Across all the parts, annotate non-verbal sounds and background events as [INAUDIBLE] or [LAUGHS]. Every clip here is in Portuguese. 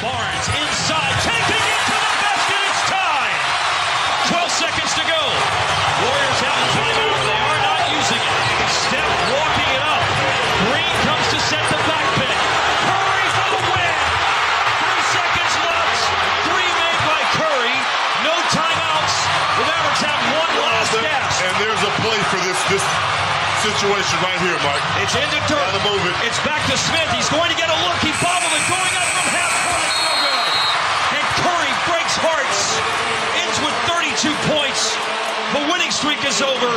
Barnes inside, taking it to the basket. It's time. 12 seconds to go. Warriors have a timeout. They are not using it. Steph walking it up. Green comes to set the back pick. Curry for the win. Three seconds left. Three made by Curry. No timeouts. The Mavericks have one last gasp. And there's a play for this this situation right here, Mike. It's into Dirk. Gotta move it. It's back to Smith. He's going to get a look. He bobbled it going up from half court. No good. And Curry breaks hearts. Ends with 32 points. The winning streak is over.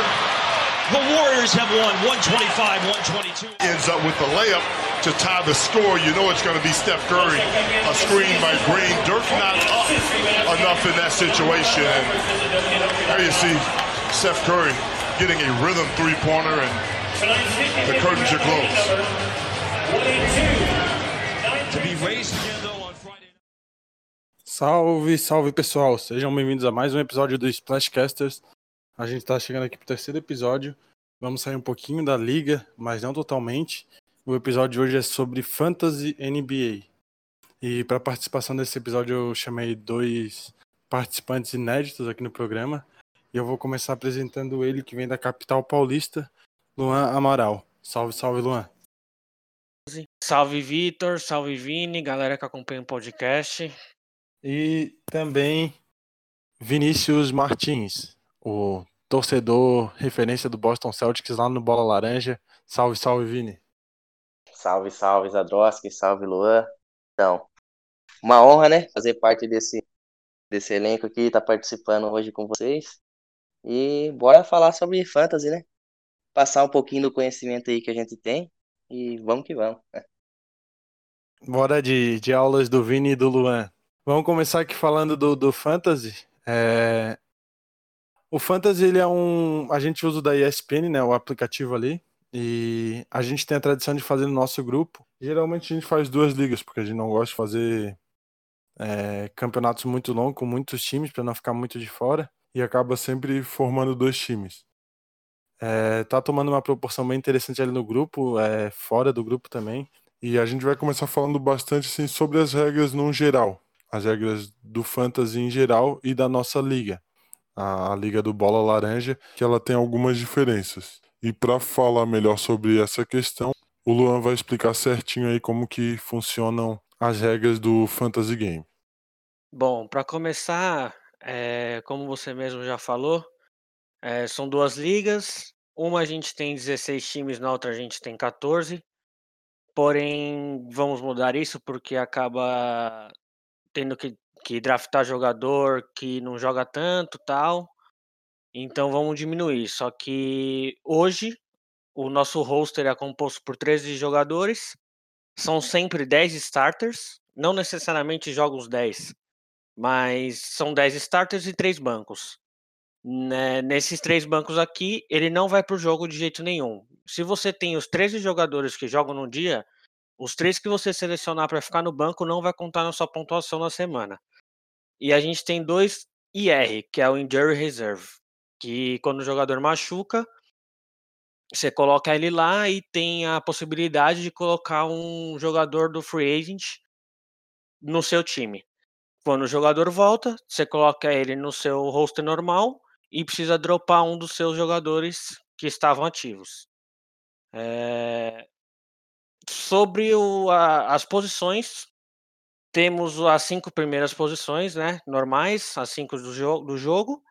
The Warriors have won 125-122. Ends up with the layup to tie the score. You know it's going to be Steph Curry. A screen by Green. Dirk not up enough in that situation. And there you see Steph Curry getting a rhythm three-pointer, and the curtains are closed. To be raised again, though, on Friday. Salve, salve pessoal! Sejam bem-vindos a mais um episódio do Splashcasters. A gente tá chegando aqui pro terceiro episódio. Vamos sair um pouquinho da liga, mas não totalmente. O episódio de hoje é sobre Fantasy NBA. E para participação desse episódio eu chamei dois participantes inéditos aqui no programa. E eu vou começar apresentando ele que vem da capital paulista, Luan Amaral. Salve, salve Luan. Salve Vitor, salve Vini, galera que acompanha o podcast. E também Vinícius Martins, o torcedor referência do Boston Celtics lá no Bola Laranja. Salve, salve, Vini. Salve, salve, Zadroski, salve, Luan. Então, uma honra, né, fazer parte desse, desse elenco aqui, estar participando hoje com vocês. E bora falar sobre fantasy, né? Passar um pouquinho do conhecimento aí que a gente tem e vamos que vamos. [LAUGHS] Bora de, de aulas do Vini e do Luan. Vamos começar aqui falando do, do Fantasy. É, O Fantasy, ele é um... A gente usa o da ESPN, né, o aplicativo ali. E a gente tem a tradição de fazer no nosso grupo. Geralmente a gente faz duas ligas, porque a gente não gosta de fazer é, campeonatos muito longos, com muitos times, para não ficar muito de fora. E acaba sempre formando dois times. É, tá tomando uma proporção bem interessante ali no grupo, é, fora do grupo também. E a gente vai começar falando bastante assim, sobre as regras no geral. As regras do Fantasy em geral e da nossa liga. A, a Liga do Bola Laranja, que ela tem algumas diferenças. E para falar melhor sobre essa questão, o Luan vai explicar certinho aí como que funcionam as regras do Fantasy Game. Bom, para começar, é, como você mesmo já falou, é, são duas ligas. Uma a gente tem 16 times, na outra a gente tem 14. Porém, vamos mudar isso porque acaba tendo que, que draftar jogador que não joga tanto tal. Então vamos diminuir. Só que hoje o nosso roster é composto por 13 jogadores. São sempre 10 starters. Não necessariamente joga os 10, mas são 10 starters e 3 bancos. Né, Nesses três bancos aqui, ele não vai para o jogo de jeito nenhum. Se você tem os 13 jogadores que jogam no dia, os três que você selecionar para ficar no banco não vai contar na sua pontuação na semana. E a gente tem dois IR, que é o Injury Reserve, que quando o jogador machuca, você coloca ele lá e tem a possibilidade de colocar um jogador do free agent no seu time. Quando o jogador volta, você coloca ele no seu roster normal e precisa dropar um dos seus jogadores que estavam ativos. É, Sobre o- a- as posições, temos as cinco primeiras posições, né? Normais, as cinco do, jo- do jogo.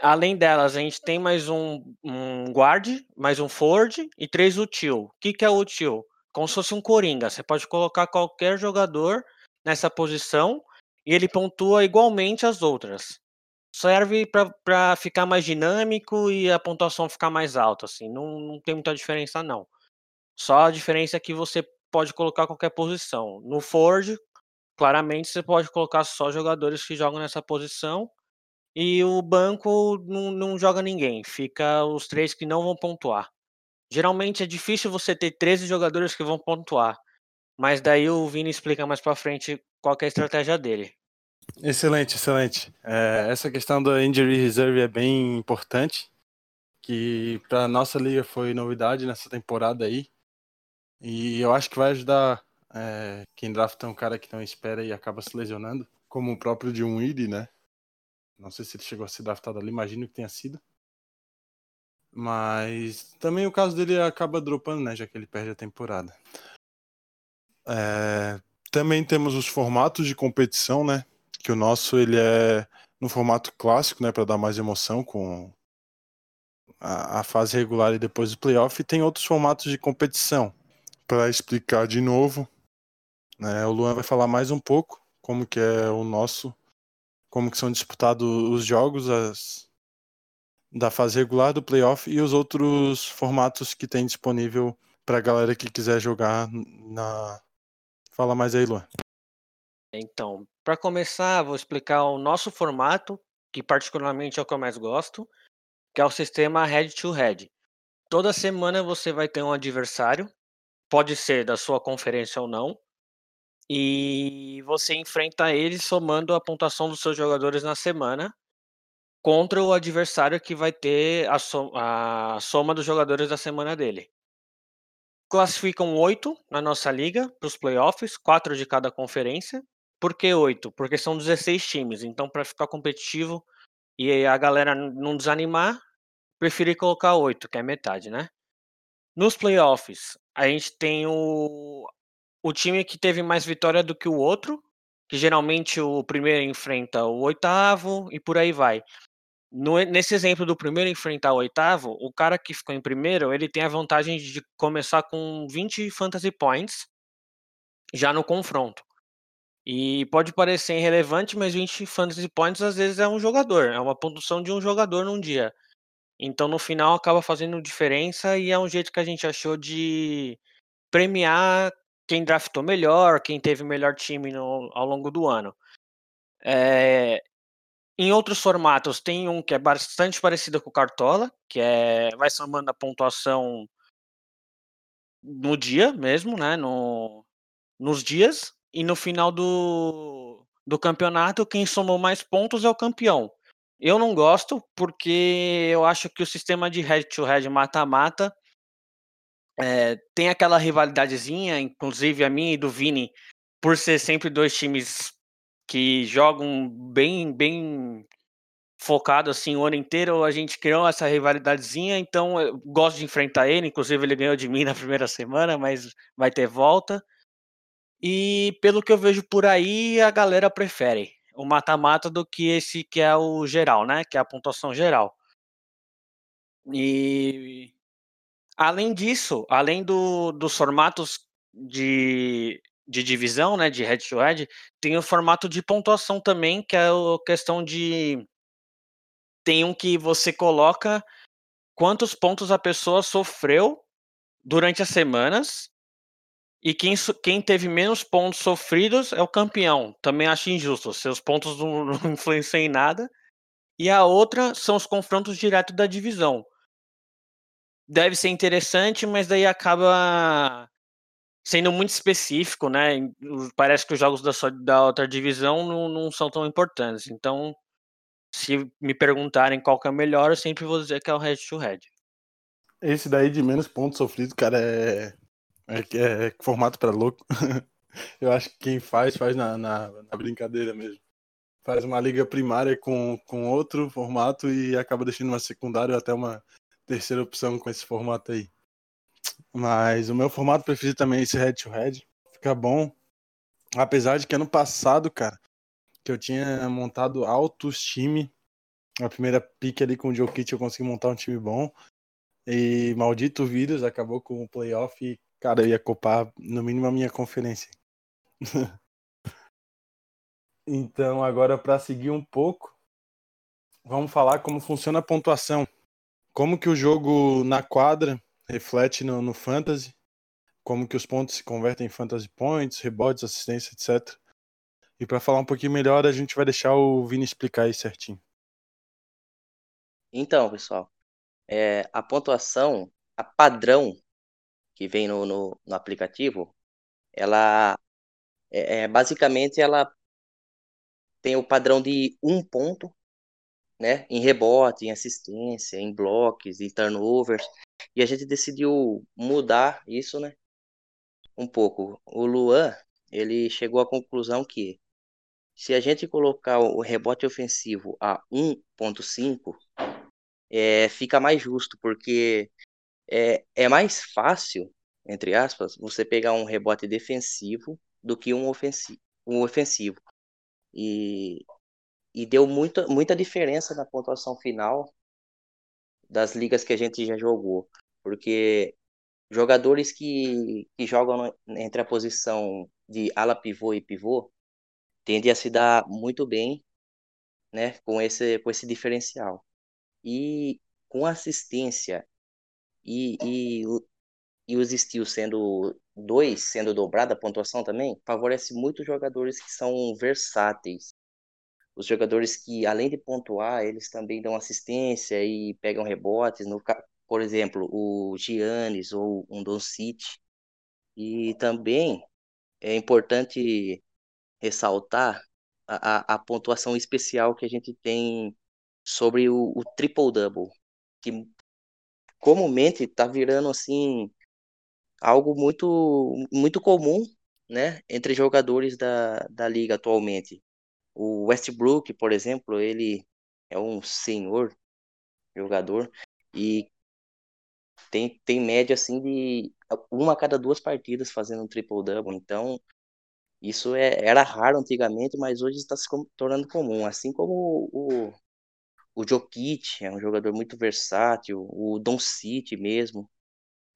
Além delas, a gente tem mais um, um guard, mais um forward e três util. O que, que é util? Como se fosse um coringa. Você pode colocar qualquer jogador nessa posição e ele pontua igualmente as outras. Serve para ficar mais dinâmico e a pontuação ficar mais alta. Assim. Não, não tem muita diferença, não. Só a diferença é que você pode colocar qualquer posição. No Ford, claramente você pode colocar só jogadores que jogam nessa posição. E o banco não, não joga ninguém. Fica os três que não vão pontuar. Geralmente é difícil você ter 13 jogadores que vão pontuar. Mas daí o Vini explica mais pra frente qual é a estratégia dele. Excelente, excelente. É, essa questão da injury reserve é bem importante, que para nossa liga foi novidade nessa temporada aí. E eu acho que vai ajudar É, quem drafta um cara que não espera e acaba se lesionando, como o próprio de um Weedy, né? Não sei se ele chegou a ser draftado ali, imagino que tenha sido. Mas também o caso dele acaba dropando, né? Já que ele perde a temporada. É, também temos os formatos de competição, né? Que o nosso ele é no formato clássico, né? Para dar mais emoção com a, a fase regular e depois o playoff. E tem outros formatos de competição. Para explicar de novo, né? O Luan vai falar mais um pouco como que é o nosso, como que são disputados os jogos, as da fase regular do playoff e os outros formatos que tem disponível para a galera que quiser jogar na. Fala mais aí, Luan. Então, para começar, vou explicar o nosso formato, que particularmente é o que eu mais gosto, que é o sistema head to head. Toda semana você vai ter um adversário, pode ser da sua conferência ou não, e você enfrenta ele somando a pontuação dos seus jogadores na semana contra o adversário que vai ter a, so a soma dos jogadores da semana dele. Classificam oito na nossa liga para os playoffs, quatro de cada conferência. Por que oito? Porque são 16 times, então para ficar competitivo e a galera não desanimar, preferi colocar oito, que é metade, né? Nos playoffs, a gente tem o, o time que teve mais vitória do que o outro, que geralmente o primeiro enfrenta o oitavo e por aí vai. No, nesse exemplo do primeiro enfrentar o oitavo, o cara que ficou em primeiro, ele tem a vantagem de começar com 20 fantasy points já no confronto. E pode parecer irrelevante, mas 20 fantasy points às vezes é um jogador, é uma pontuação de um jogador num dia. Então no final acaba fazendo diferença e é um jeito que a gente achou de premiar quem draftou melhor, quem teve melhor time no, ao longo do ano. É, em outros formatos, tem um que é bastante parecido com o Cartola, que é vai somando a pontuação no dia mesmo, né? No, nos dias. E no final do, do campeonato, quem somou mais pontos é o campeão. Eu não gosto, porque eu acho que o sistema de head-to-head mata-mata é, tem aquela rivalidadezinha, inclusive a minha e do Vini, por ser sempre dois times que jogam bem, bem focado assim o ano inteiro, a gente criou essa rivalidadezinha, então eu gosto de enfrentar ele, inclusive ele ganhou de mim [LAUGHS] na primeira semana, mas vai ter volta. E pelo que eu vejo por aí, a galera prefere o mata-mata do que esse que é o geral, né? Que é a pontuação geral. E além disso, além do, dos formatos de de divisão, né, de head to head, tem o formato de pontuação também, que é a questão de tem um que você coloca quantos pontos a pessoa sofreu durante as semanas e quem, quem teve menos pontos sofridos é o campeão. Também acho injusto, seus pontos não, [LAUGHS] não influenciam em nada. E a outra são os confrontos diretos da divisão. Deve ser interessante, mas daí acaba sendo muito específico, né? Parece que os jogos da, da outra divisão não, não são tão importantes. Então, se me perguntarem qual que é o melhor, eu sempre vou dizer que é o Red to Red. Esse daí de menos pontos sofridos, cara, é, é, é formato para louco. [LAUGHS] eu acho que quem faz, faz na, na, na, brincadeira mesmo. Faz uma liga primária com, com outro formato e acaba deixando uma secundária ou até uma terceira opção com esse formato aí. Mas o meu formato preferido também é esse head to head. Fica bom. Apesar de que ano passado, cara, que eu tinha montado altos time. A primeira pique ali com o Jokic eu consegui montar um time bom. E maldito vírus acabou com o playoff e, cara, eu ia copar no mínimo a minha conferência. [LAUGHS] então, agora para seguir um pouco, vamos falar como funciona a pontuação. Como que o jogo na quadra reflete no, no fantasy, como que os pontos se convertem em fantasy points, rebotes, assistência, etc. E para falar um pouquinho melhor, a gente vai deixar o Vini explicar aí certinho. Então, pessoal, é, a pontuação, a padrão que vem no, no, no aplicativo, ela é, é, basicamente ela tem o padrão de um ponto, né, em rebote, em assistência, em blocos, em turnovers, e a gente decidiu mudar isso, né? um pouco. O Luan, ele chegou à conclusão que se a gente colocar o rebote ofensivo a 1.5, é, fica mais justo, porque é, é mais fácil, entre aspas, você pegar um rebote defensivo do que um ofensivo. Um ofensivo. E, e deu muita, muita diferença na pontuação final das ligas que a gente já jogou. Porque jogadores que, que jogam entre a posição de ala pivô e pivô tendem a se dar muito bem né, com, esse, com esse diferencial. E com assistência e, e, e os steals sendo dois, sendo dobrada a pontuação também, favorece muito jogadores que são versáteis. Os jogadores que, além de pontuar, eles também dão assistência e pegam rebotes. No, por exemplo, o Giannis ou um Doncic. E também é importante ressaltar a, a, a pontuação especial que a gente tem sobre o, o triple-double, que comumente está virando assim algo muito muito comum, né, entre jogadores da, da liga atualmente. O Westbrook, por exemplo, ele é um senhor jogador e tem, tem média assim de uma a cada duas partidas fazendo um triple double. Então, isso é, era raro antigamente, mas hoje está se tornando comum. Assim como o, o Jokic é um jogador muito versátil, o Don City mesmo.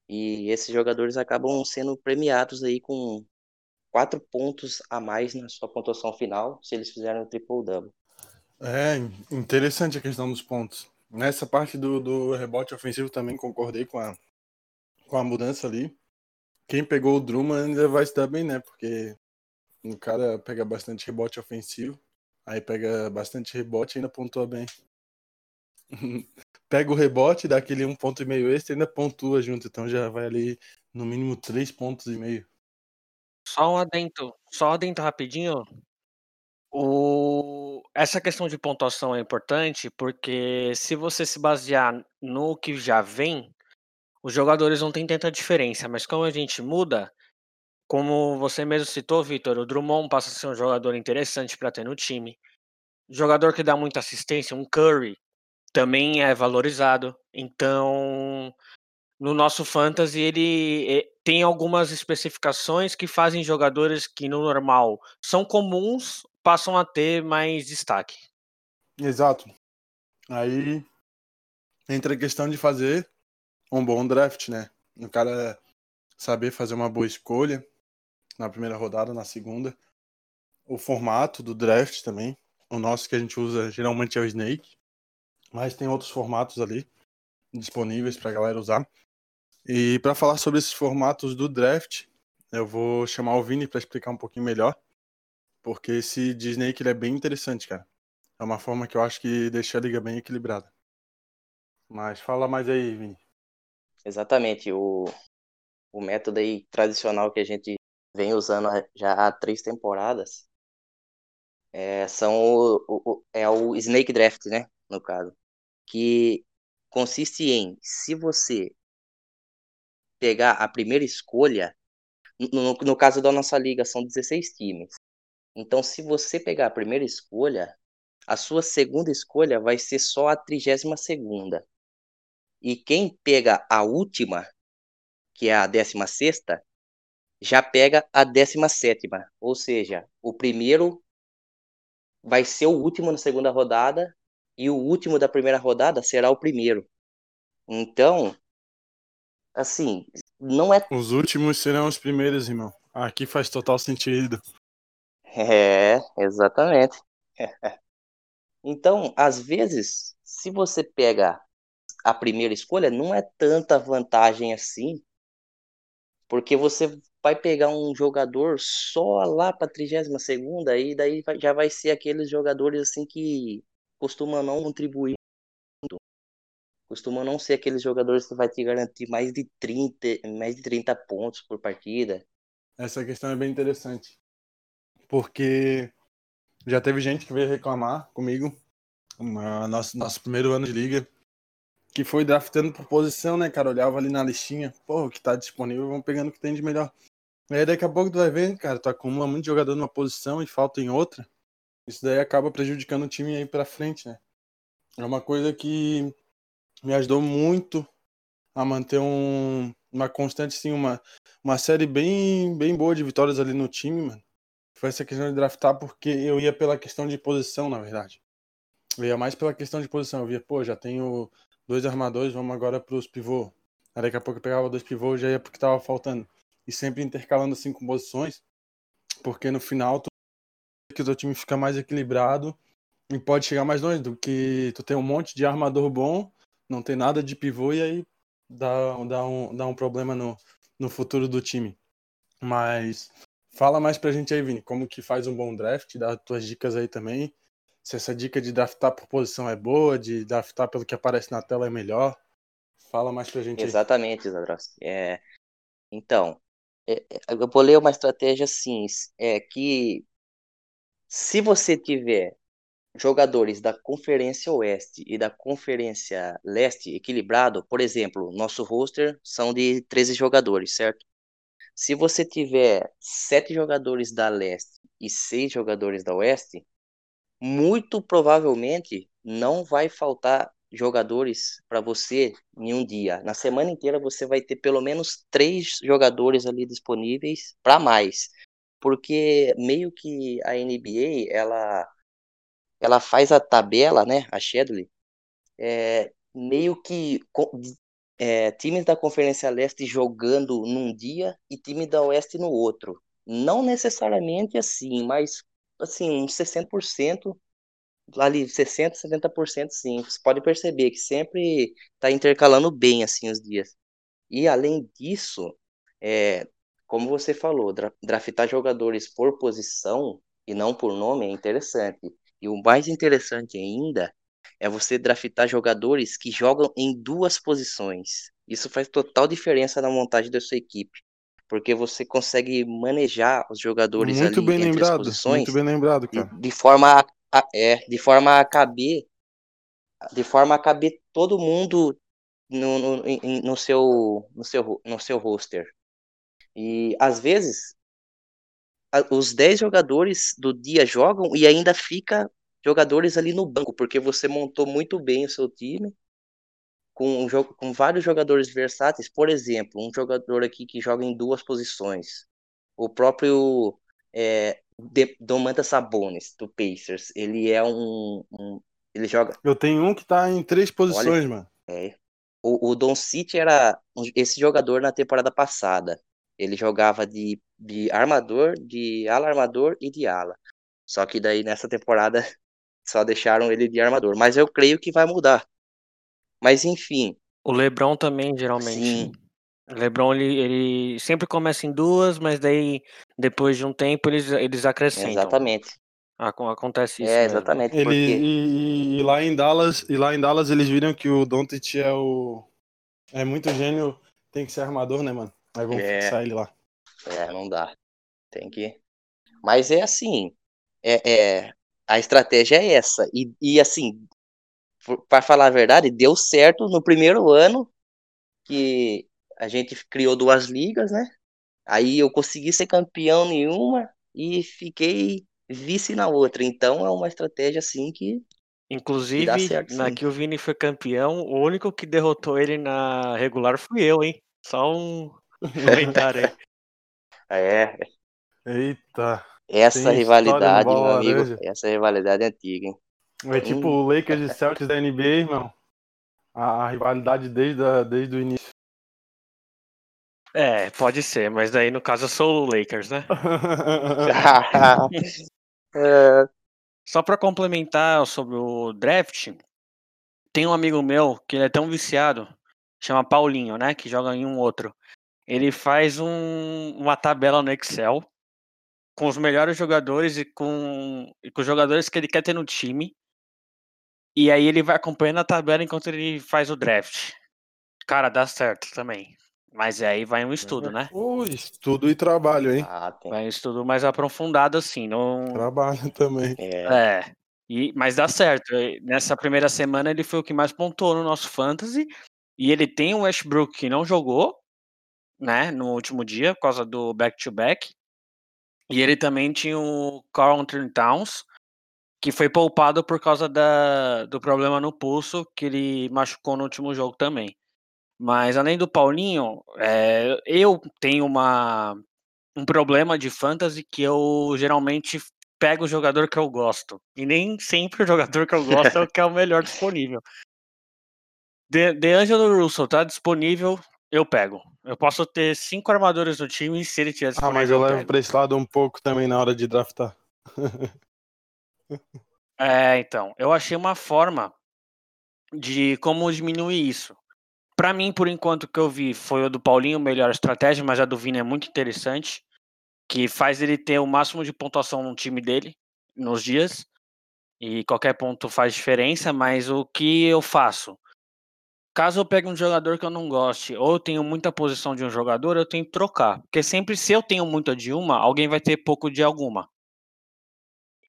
E esses jogadores acabam sendo premiados aí com quatro pontos a mais na sua pontuação final se eles fizerem o triple-double. É interessante a questão dos pontos. Nessa parte do, do rebote ofensivo também concordei com a, com a mudança ali. Quem pegou o Drummond ainda vai dar bem, né? Porque o cara pega bastante rebote ofensivo, aí pega bastante rebote e ainda pontua bem. [LAUGHS] pega o rebote, dá aquele um ponto e meio extra e ainda pontua junto, então já vai ali no mínimo três pontos e meio. Só um adendo, só um adendo rapidinho. O... Essa questão de pontuação é importante porque se você se basear no que já vem, os jogadores não têm tanta diferença, mas como a gente muda, como você mesmo citou, Vitor, o Drummond passa a ser um jogador interessante para ter no time. Jogador que dá muita assistência, um Curry, também é valorizado. Então, no nosso fantasy, ele tem algumas especificações que fazem jogadores que no normal são comuns passam a ter mais destaque. Exato. Aí entra a questão de fazer um bom draft, né? O cara saber fazer uma boa escolha na primeira rodada, na segunda. O formato do draft também. O nosso que a gente usa geralmente é o Snake, mas tem outros formatos ali disponíveis para galera usar. E para falar sobre esses formatos do draft, eu vou chamar o Vini para explicar um pouquinho melhor, porque esse de Snake ele é bem interessante, cara. É uma forma que eu acho que deixa a liga bem equilibrada. Mas fala mais aí, Vini. Exatamente, o, o método aí tradicional que a gente vem usando já há três temporadas, é, são o, o, é o Snake Draft, né? No caso. Que consiste em, se você pegar a primeira escolha, no, no caso da nossa liga, são 16 times. Então, se você pegar a primeira escolha, a sua segunda escolha vai ser só a 32 segunda. E quem pega a última, que é a 16 sexta, já pega a 17 ou seja, o primeiro vai ser o último na segunda rodada e o último da primeira rodada será o primeiro. Então, assim, não é. Os últimos serão os primeiros, irmão. Aqui faz total sentido. É, exatamente. [LAUGHS] Então, às vezes, se você pega a primeira escolha, não é tanta vantagem assim, porque você vai pegar um jogador só lá para a 32 segunda e daí já vai ser aqueles jogadores assim que costumam não contribuir muito. Costumam não ser aqueles jogadores que vai te garantir mais de 30, mais de 30 pontos por partida. Essa questão é bem interessante. Porque já teve gente que veio reclamar comigo no nosso, nosso primeiro ano de liga que foi draftando por posição, né, cara? Olhava ali na listinha, pô, o que tá disponível, vamos pegando o que tem de melhor. Aí daqui a pouco tu vai ver, cara, tu acumula muito jogador numa posição e falta em outra. Isso daí acaba prejudicando o time aí pra frente, né? É uma coisa que me ajudou muito a manter um, uma constante, sim, uma, uma série bem, bem boa de vitórias ali no time, mano. Foi essa questão de draftar, porque eu ia pela questão de posição, na verdade. Eu ia mais pela questão de posição. Eu via, pô, já tenho dois armadores, vamos agora pros pivô. Aí daqui a pouco eu pegava dois pivôs já ia porque tava faltando. E sempre intercalando assim com posições, porque no final tu, que o teu time fica mais equilibrado e pode chegar mais longe do que tu tem um monte de armador bom, não tem nada de pivô e aí dá, dá, um, dá um problema no, no futuro do time. Mas fala mais pra gente aí, Vini, como que faz um bom draft, dá tuas dicas aí também. Se essa dica de draftar por posição é boa, de draftar pelo que aparece na tela é melhor. Fala mais pra gente Exatamente, Zadrowski. É, então, é, é, eu vou ler uma estratégia assim, é que se você tiver jogadores da Conferência Oeste e da Conferência Leste equilibrado, por exemplo, nosso roster são de 13 jogadores, certo? Se você tiver 7 jogadores da Leste e 6 jogadores da Oeste, muito provavelmente não vai faltar jogadores para você em um dia. Na semana inteira você vai ter pelo menos três jogadores ali disponíveis para mais, porque meio que a NBA ela ela faz a tabela, né, a schedule, é, meio que é, times da Conferência Leste jogando num dia e time da Oeste no outro. Não necessariamente assim, mas assim, uns 60% ali 60, 70% sim. Você pode perceber que sempre está intercalando bem assim os dias. E além disso, é, como você falou, dra draftar jogadores por posição e não por nome é interessante. E o mais interessante ainda é você draftar jogadores que jogam em duas posições. Isso faz total diferença na montagem da sua equipe, porque você consegue manejar os jogadores muito ali bem entre lembrado, as posições muito bem lembrado, cara. de, de forma a, é, de forma a caber, de forma a caber todo mundo no, no, no, seu, no, seu, no seu roster. E às vezes os 10 jogadores do dia jogam e ainda fica jogadores ali no banco, porque você montou muito bem o seu time com, um jogo, com vários jogadores versáteis. Por exemplo, um jogador aqui que joga em duas posições. O próprio é, Domantas Sabonis, do Pacers. Ele é um, um, Ele joga. Eu tenho um que tá em três posições, Olha, mano. É. O, o Don City era esse jogador na temporada passada. Ele jogava de, de armador, de ala armador e de ala. Só que daí nessa temporada [LAUGHS] só deixaram ele de armador. Mas eu creio que vai mudar. Mas enfim. O Lebron também, geralmente. Sim. LeBron ele, ele sempre começa em duas, mas daí depois de um tempo eles, eles acrescentam. Exatamente. Acontece isso. É, mesmo. exatamente. Ele, porque... e, e, lá em Dallas, e lá em Dallas eles viram que o Doncic é o é muito gênio, tem que ser armador, né, mano? Aí vão É. fixar ele lá. É, não dá. Tem que. Mas é assim. É, é a estratégia é essa. E, e assim, para falar a verdade, deu certo no primeiro ano que a gente criou duas ligas, né? Aí eu consegui ser campeão em uma e fiquei vice na outra. Então é uma estratégia assim que Inclusive, dá certo, na sim. que o Vini foi campeão, o único que derrotou ele na regular fui eu, hein? Só um comentário aí. [LAUGHS] é Eita. essa rivalidade, meu amigo. laranja. Essa rivalidade é antiga, hein? É tipo o Lakers e Celtics da NBA, irmão. A, a rivalidade desde, a, desde o início. É, pode ser, mas daí no caso eu sou o Lakers, né? [LAUGHS] É, Só pra complementar sobre o draft, tem um amigo meu que ele é tão viciado, chama Paulinho, né? Que joga em um outro. Ele faz um- uma tabela no Excel com os melhores jogadores e com, e com os jogadores que ele quer ter no time. E aí ele vai acompanhando a tabela enquanto ele faz o draft. Cara, dá certo também. Mas aí vai um estudo, né? Ui, estudo e trabalho, hein? ah. Vai um estudo mais aprofundado, assim. Não, Trabalho [LAUGHS] também. É, É. E, mas dá certo. Nessa primeira semana ele foi o que mais pontuou no nosso fantasy. E ele tem o Westbrook que não jogou. Né, no último dia, por causa do back-to-back. -back. E ele também tinha o Carl Anthony Towns, que foi poupado por causa da, do problema no pulso, que ele machucou no último jogo também. Mas além do Paulinho, é, eu tenho uma, um problema de fantasy que eu geralmente pego o jogador que eu gosto. E nem sempre o jogador que eu gosto é o [LAUGHS] que é o melhor disponível. De, de Angelo Russell tá disponível, eu pego. Eu posso ter cinco armadores no time se ele tiver. Ah, mas eu, eu levo pego. pra esse lado um pouco também na hora de draftar. é, então. Eu achei uma forma de como diminuir isso. Para mim, por enquanto, que eu vi foi o do Paulinho, melhor estratégia, mas a do Vini é muito interessante, que faz ele ter o máximo de pontuação no time dele nos dias, e qualquer ponto faz diferença, mas o que eu faço? Caso eu pegue um jogador que eu não goste, ou eu tenho muita posição de um jogador, eu tenho que trocar. Porque sempre se eu tenho muita de uma, alguém vai ter pouco de alguma.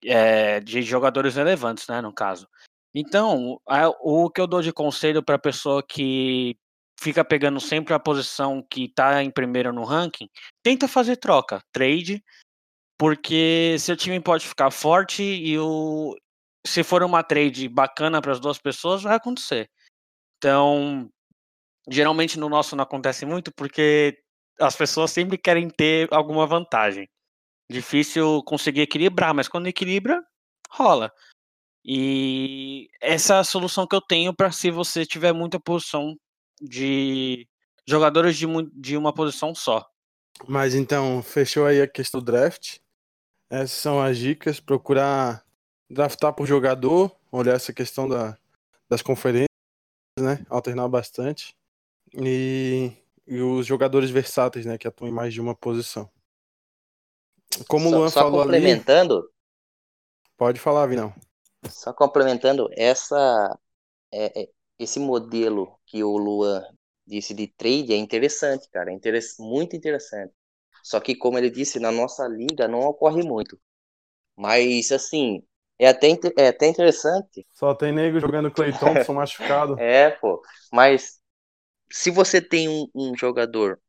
É, de jogadores relevantes, né, no caso. Então, o que eu dou de conselho para pessoa que fica pegando sempre a posição que está em primeiro no ranking, tenta fazer troca, trade, porque seu time pode ficar forte e o se for uma trade bacana para as duas pessoas, vai acontecer. Então, geralmente no nosso não acontece muito porque as pessoas sempre querem ter alguma vantagem. Difícil conseguir equilibrar, mas quando equilibra, rola. E essa é a solução que eu tenho para se você tiver muita posição de jogadores de, de uma posição só. Mas então, fechou aí a questão do draft. Essas são as dicas. Procurar draftar por jogador, olhar essa questão da, das conferências, né? Alternar bastante. E, e os jogadores versáteis, né? Que atuam em mais de uma posição. Como só, o Luan só falou complementando, ali... Pode falar, Vinão. Só complementando, essa, é, é, esse modelo que o Luan disse de trade é interessante, cara. É muito interessante. Só que, como ele disse, na nossa liga não ocorre muito. Mas, assim, é até, é até interessante. Só tem nego jogando Clay [LAUGHS] Thompson machucado. É, pô. Mas se você tem um, um jogador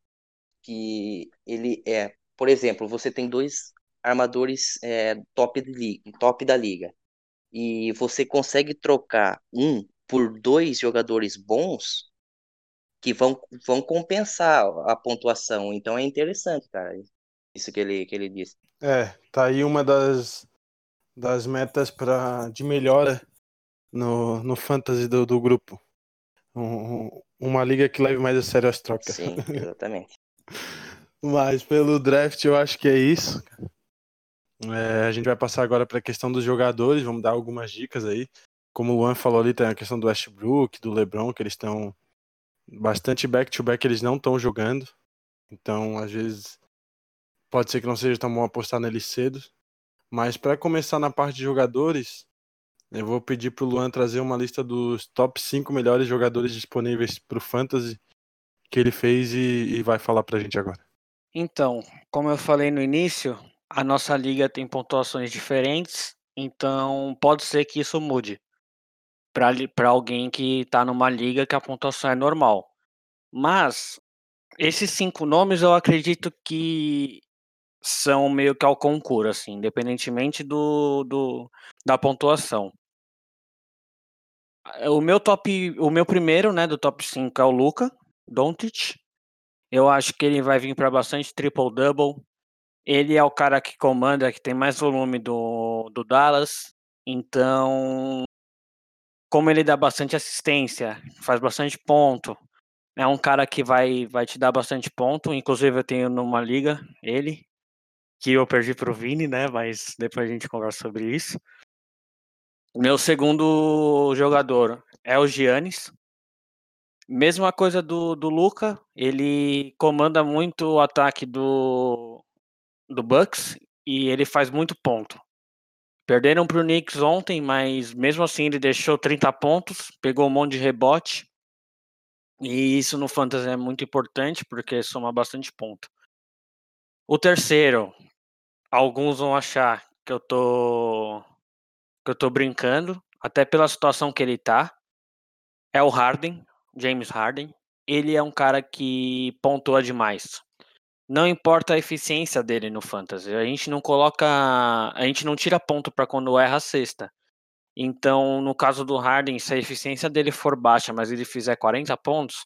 que ele é, por exemplo, você tem dois armadores é, top, de, top da liga e você consegue trocar um por dois jogadores bons que vão, vão compensar a pontuação. Então é interessante, cara, isso que ele, que ele disse. É, tá aí uma das, das metas pra, de melhora no, no fantasy do, do grupo. Um, uma liga que leve mais a sério as trocas. Sim, [LAUGHS] exatamente. Mas pelo draft eu acho que é isso. É, a gente vai passar agora para a questão dos jogadores, vamos dar algumas dicas aí. Como o Luan falou ali, tem a questão do Westbrook, do LeBron, que eles estão bastante back-to-back, -back, eles não estão jogando. Então, às vezes, pode ser que não seja tão bom apostar neles cedo. Mas para começar na parte de jogadores, eu vou pedir para o Luan trazer uma lista dos top 5 melhores jogadores disponíveis para o Fantasy que ele fez e, e vai falar para a gente agora. Então, como eu falei no início, a nossa liga tem pontuações diferentes, então pode ser que isso mude para alguém que está numa liga que a pontuação é normal. Mas esses cinco nomes eu acredito que são meio que ao concurso, assim, independentemente do, do da pontuação. O meu top, o meu primeiro, né, do top 5 é o Luca Doncic. Eu acho que ele vai vir para bastante triple double, ele é o cara que comanda, que tem mais volume do, do Dallas. Então, como ele dá bastante assistência, faz bastante ponto, é um cara que vai, vai te dar bastante ponto. Inclusive, eu tenho numa liga ele, que eu perdi pro Vini, né? Mas depois a gente conversa sobre isso. Meu segundo jogador é o Giannis. Mesma coisa do, do Luca, ele comanda muito o ataque do, do Bucks e ele faz muito ponto. Perderam para o Knicks ontem, mas mesmo assim ele deixou 30 pontos, pegou um monte de rebote. E isso no Fantasy é muito importante porque soma bastante ponto. O terceiro, alguns vão achar que eu tô que eu tô brincando, até pela situação que ele tá. É o Harden, James Harden. ele é um cara que pontua demais. Não importa a eficiência dele no fantasy, a gente não coloca, a gente não tira ponto para quando erra a cesta. Então, no caso do Harden, se a eficiência dele for baixa, mas ele fizer 40 pontos,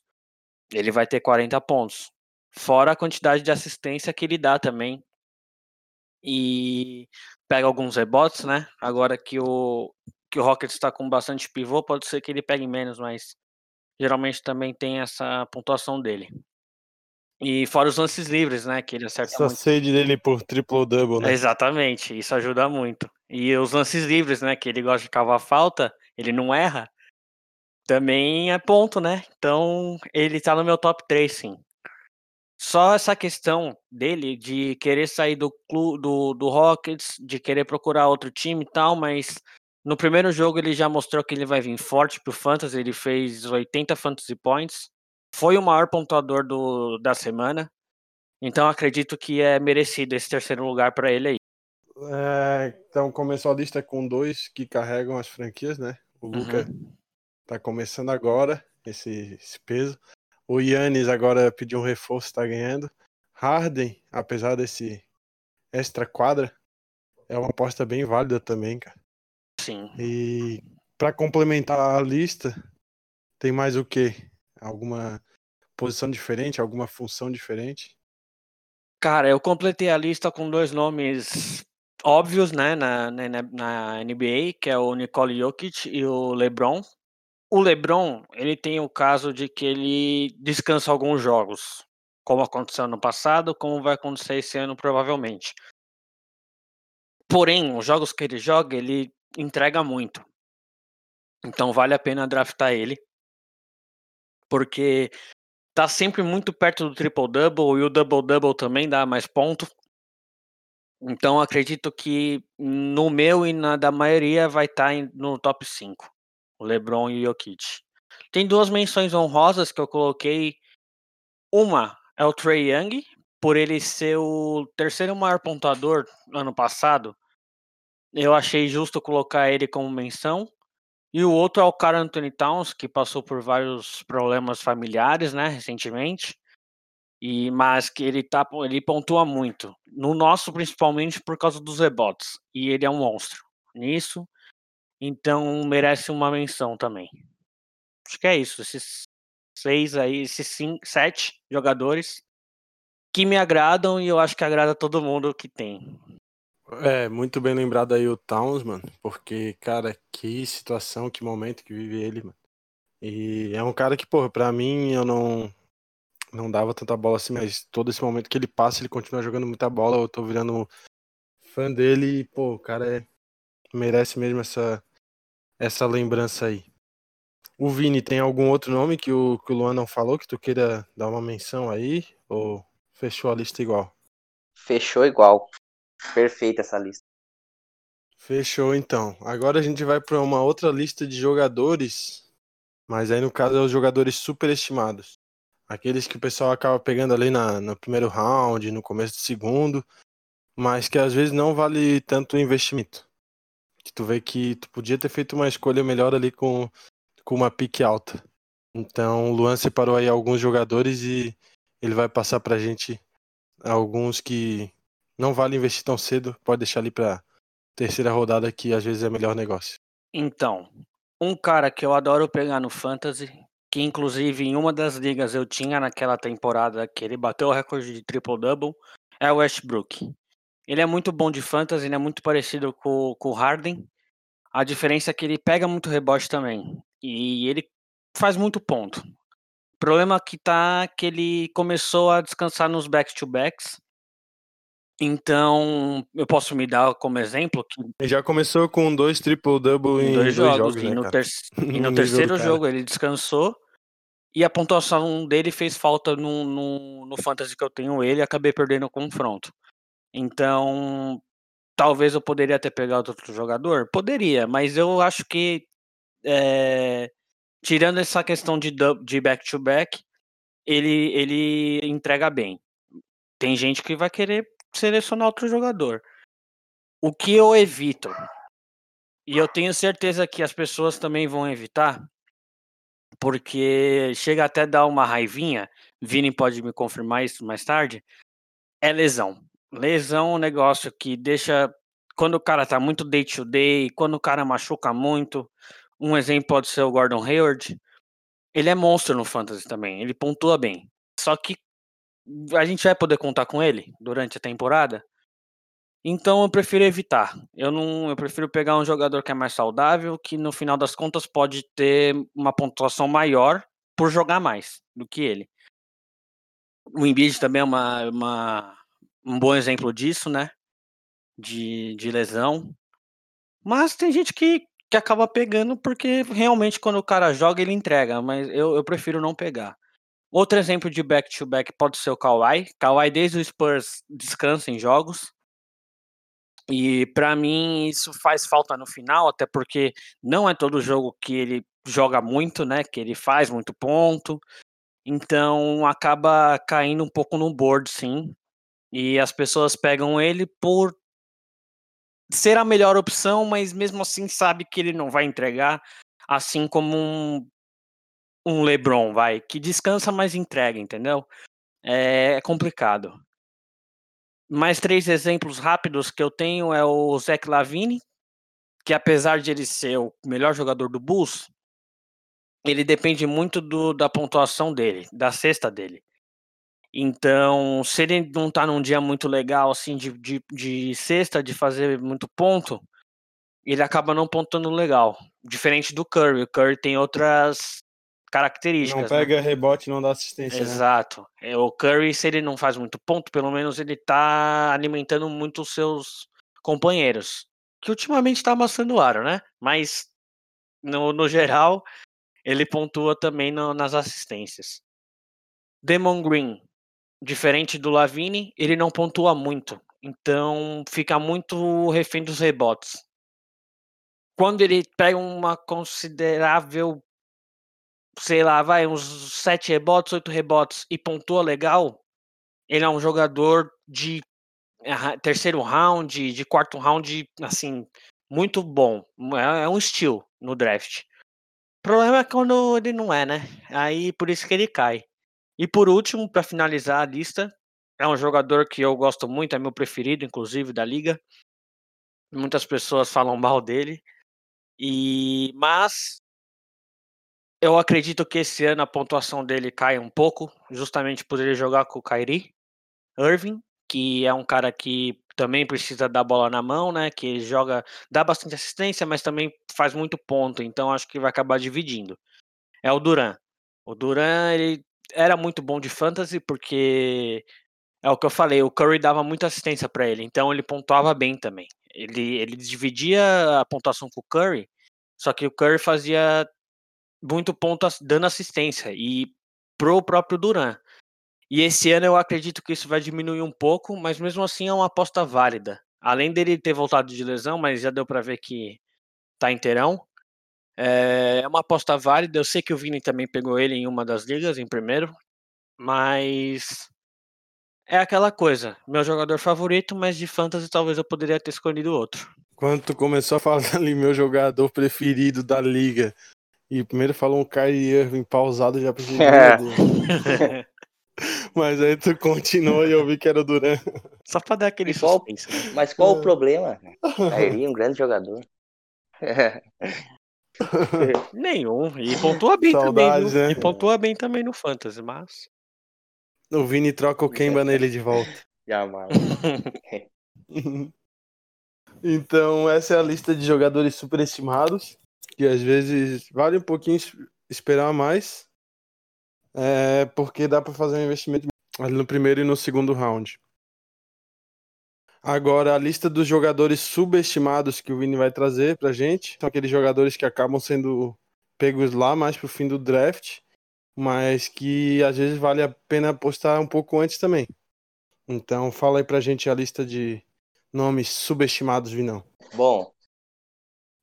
ele vai ter 40 pontos. Fora a quantidade de assistência que ele dá também. E pega alguns rebotes, né? Agora que o, que o Rockets está com bastante pivô, pode ser que ele pegue menos, mas geralmente também tem essa pontuação dele. E fora os lances livres, né? Que ele acerta Essa muito. sede dele por triple-double, né? Exatamente, isso ajuda muito. E os lances livres, né? Que ele gosta de cavar falta, ele não erra, também é ponto, né? Então ele tá no meu top 3, sim. Só essa questão dele de querer sair do, clu, do, do Rockets, de querer procurar outro time e tal, mas no primeiro jogo ele já mostrou que ele vai vir forte pro Fantasy, ele fez 80 Fantasy Points, foi o maior pontuador do, da semana, então acredito que é merecido esse terceiro lugar para ele aí. É, então começou a lista com dois que carregam as franquias, né? O Luca Uhum. tá começando agora esse, esse peso. O Yannis agora pediu um reforço, tá ganhando. Harden, apesar desse extra quadra, é uma aposta bem válida também, cara. Sim. E para complementar a lista, tem mais o quê? Alguma posição diferente, alguma função diferente? Cara, eu completei a lista com dois nomes óbvios, né, na, na, na NBA, que é o Nicole Jokic e o LeBron. O LeBron, ele tem o caso de que ele descansa alguns jogos, como aconteceu no passado, como vai acontecer esse ano provavelmente. Porém, os jogos que ele joga, ele entrega muito. Então vale a pena draftar ele, porque tá sempre muito perto do triple-double e o double-double também dá mais ponto. Então acredito que no meu e na da maioria vai estar no top 5. O LeBron e o Jokic. Tem duas menções honrosas que eu coloquei. Uma é o Trey Young, por ele ser o terceiro maior pontuador no ano passado. Eu achei justo colocar ele como menção. E o outro é o cara Anthony Towns, que passou por vários problemas familiares, né, recentemente. E mas que ele tá ele pontua muito. No nosso principalmente por causa dos rebotes. E ele é um monstro nisso. Então merece uma menção também. Acho que é isso, esses seis aí, esses cinco, sete jogadores que me agradam e eu acho que agrada todo mundo que tem. É, muito bem lembrado aí o Towns, mano, porque, cara, que situação, que momento que vive ele, mano. E é um cara que, porra, pra mim eu não não dava tanta bola assim, mas todo esse momento que ele passa, ele continua jogando muita bola, eu tô virando fã dele e, pô, o cara é, merece mesmo essa essa lembrança aí. O Vini, tem algum outro nome que o, que o Luan não falou que tu queira dar uma menção aí? Ou fechou a lista igual? Fechou igual. Perfeita essa lista. Fechou então. Agora a gente vai para uma outra lista de jogadores, mas aí no caso é os jogadores superestimados. Aqueles que o pessoal acaba pegando ali na, no primeiro round, no começo do segundo, mas que às vezes não vale tanto o investimento. Que tu vê que tu podia ter feito uma escolha melhor ali com, com uma pique alta. Então o Luan separou aí alguns jogadores e ele vai passar pra gente alguns que não vale investir tão cedo, pode deixar ali pra terceira rodada que às vezes é melhor negócio. Então, um cara que eu adoro pegar no Fantasy, que inclusive em uma das ligas eu tinha naquela temporada que ele bateu o recorde de triple-double, é o Westbrook. Ele é muito bom de Fantasy, ele é muito parecido com, com o Harden. A diferença é que ele pega muito rebote também. E ele faz muito ponto. O problema que tá é que ele começou a descansar nos back-to-backs. Então, eu posso me dar como exemplo que Ele já começou com dois triple-double em dois, dois, jogos, jogos, e né, no, ter- [LAUGHS] e No terceiro cara. jogo ele descansou e a pontuação dele fez falta no, no, no fantasy que eu tenho ele e acabei perdendo o confronto. Então, talvez eu poderia ter pegado outro jogador? Poderia, mas eu acho que é, tirando essa questão de back-to-back, ele, ele entrega bem. Tem gente que vai querer selecionar outro jogador. O que eu evito, e eu tenho certeza que as pessoas também vão evitar, porque chega até dar uma raivinha. Vini pode me confirmar isso mais tarde. É lesão. Lesão é um negócio que deixa. Quando o cara tá muito day to day, quando o cara machuca muito. Um exemplo pode ser o Gordon Hayward. Ele é monstro no Fantasy também. Ele pontua bem. Só que a gente vai poder contar com ele durante a temporada? Então eu prefiro evitar. Eu não, eu prefiro pegar um jogador que é mais saudável, que no final das contas pode ter uma pontuação maior por jogar mais do que ele. O Embiid também é uma, uma, um bom exemplo disso, né? De, de lesão. Mas tem gente que, que acaba pegando porque realmente quando o cara joga ele entrega, mas eu, eu prefiro não pegar. Outro exemplo de back-to-back -back pode ser o Kawhi. Kawhi desde o Spurs descansa em jogos. E para mim isso faz falta no final, até porque não é todo jogo que ele joga muito, né? Que ele faz muito ponto. Então acaba caindo um pouco no board, sim. E as pessoas pegam ele por ser a melhor opção, mas mesmo assim sabe que ele não vai entregar, assim como um, um LeBron, vai, que descansa, mas entrega, entendeu? É, é complicado. Mais três exemplos rápidos que eu tenho é o Zach Lavine, que apesar de ele ser o melhor jogador do Bulls, ele depende muito do, da pontuação dele, da cesta dele. Então, se ele não tá num dia muito legal, assim, de, de, de cesta, de fazer muito ponto, ele acaba não pontuando legal. Diferente do Curry. O Curry tem outras características. Não né? pega né? rebote não dá assistência. Exato. Né? O Curry, se ele não faz muito ponto, pelo menos ele tá alimentando muito os seus companheiros. Que ultimamente tá amassando o aro, né? Mas, no, no geral, ele pontua também no, nas assistências. Demon Green, diferente do Lavine, ele não pontua muito. Então fica muito refém dos rebotes. Quando ele pega uma considerável sei lá, vai, uns sete rebotes, oito rebotes e pontua legal, ele é um jogador de terceiro round, de quarto round, assim, muito bom. É, é um estilo no draft. O problema é quando ele não é, né? Aí por isso que ele cai. E por último, para finalizar a lista, é um jogador que eu gosto muito, é meu preferido, inclusive, da liga. Muitas pessoas falam mal dele. E mas eu acredito que esse ano a pontuação dele cai um pouco, justamente por ele jogar com o Kyrie Irving, que é um cara que também precisa dar bola na mão, né? Que joga, dá bastante assistência, mas também faz muito ponto, então acho que vai acabar dividindo. É o Duran. O Duran, ele era muito bom de fantasy porque é o que eu falei, o Curry dava muita assistência para ele, então ele pontuava bem também. Ele, ele dividia a pontuação com o Curry, só que o Curry fazia muito ponto dando assistência e pro próprio Duran. E esse ano eu acredito que isso vai diminuir um pouco, mas mesmo assim é uma aposta válida. Além dele ter voltado de lesão, mas já deu para ver que tá inteirão. É uma aposta válida. Eu sei que o Vini também pegou ele em uma das ligas, em primeiro. Mas é aquela coisa. Meu jogador favorito, mas de fantasy talvez eu poderia ter escolhido outro. Quando tu começou a falar [LAUGHS] ali, meu jogador preferido da liga, e primeiro falou um Kyrie Irving pausado, já pensei, [LAUGHS] é. [LAUGHS] Mas aí tu continuou e eu vi que era o Duran. Só pra dar aquele qual, suspense. Né? Mas qual o problema? Kyrie, um grande jogador. [LAUGHS] Nenhum. E pontua bem Saudade, também. Né? E pontua bem também no Fantasy, mas. O Vini troca o Kemba nele de volta. [LAUGHS] Jamais. [LAUGHS] então, essa é a lista de jogadores superestimados que às vezes vale um pouquinho esperar mais, é, porque dá para fazer um investimento ali no primeiro e no segundo round. Agora, a lista dos jogadores subestimados que o Vini vai trazer pra gente são aqueles jogadores que acabam sendo pegos lá mais pro fim do draft, mas que às vezes vale a pena apostar um pouco antes também. Então, fala aí pra gente a lista de nomes subestimados, Vinão. Bom,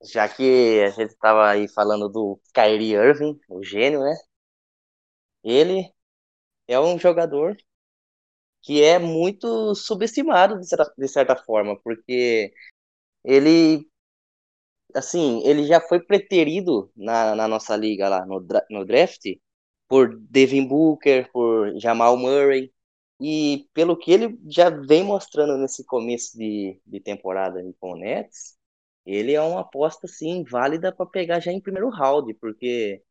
já que a gente estava aí falando do Kyrie Irving, o gênio, né? Ele é um jogador que é muito subestimado de certa, de certa forma, porque ele assim, ele já foi preterido na, na nossa liga lá no, no draft por Devin Booker, por Jamal Murray. E pelo que ele já vem mostrando nesse começo de, de temporada com o Nets, ele é uma aposta sim válida para pegar já em primeiro round, porque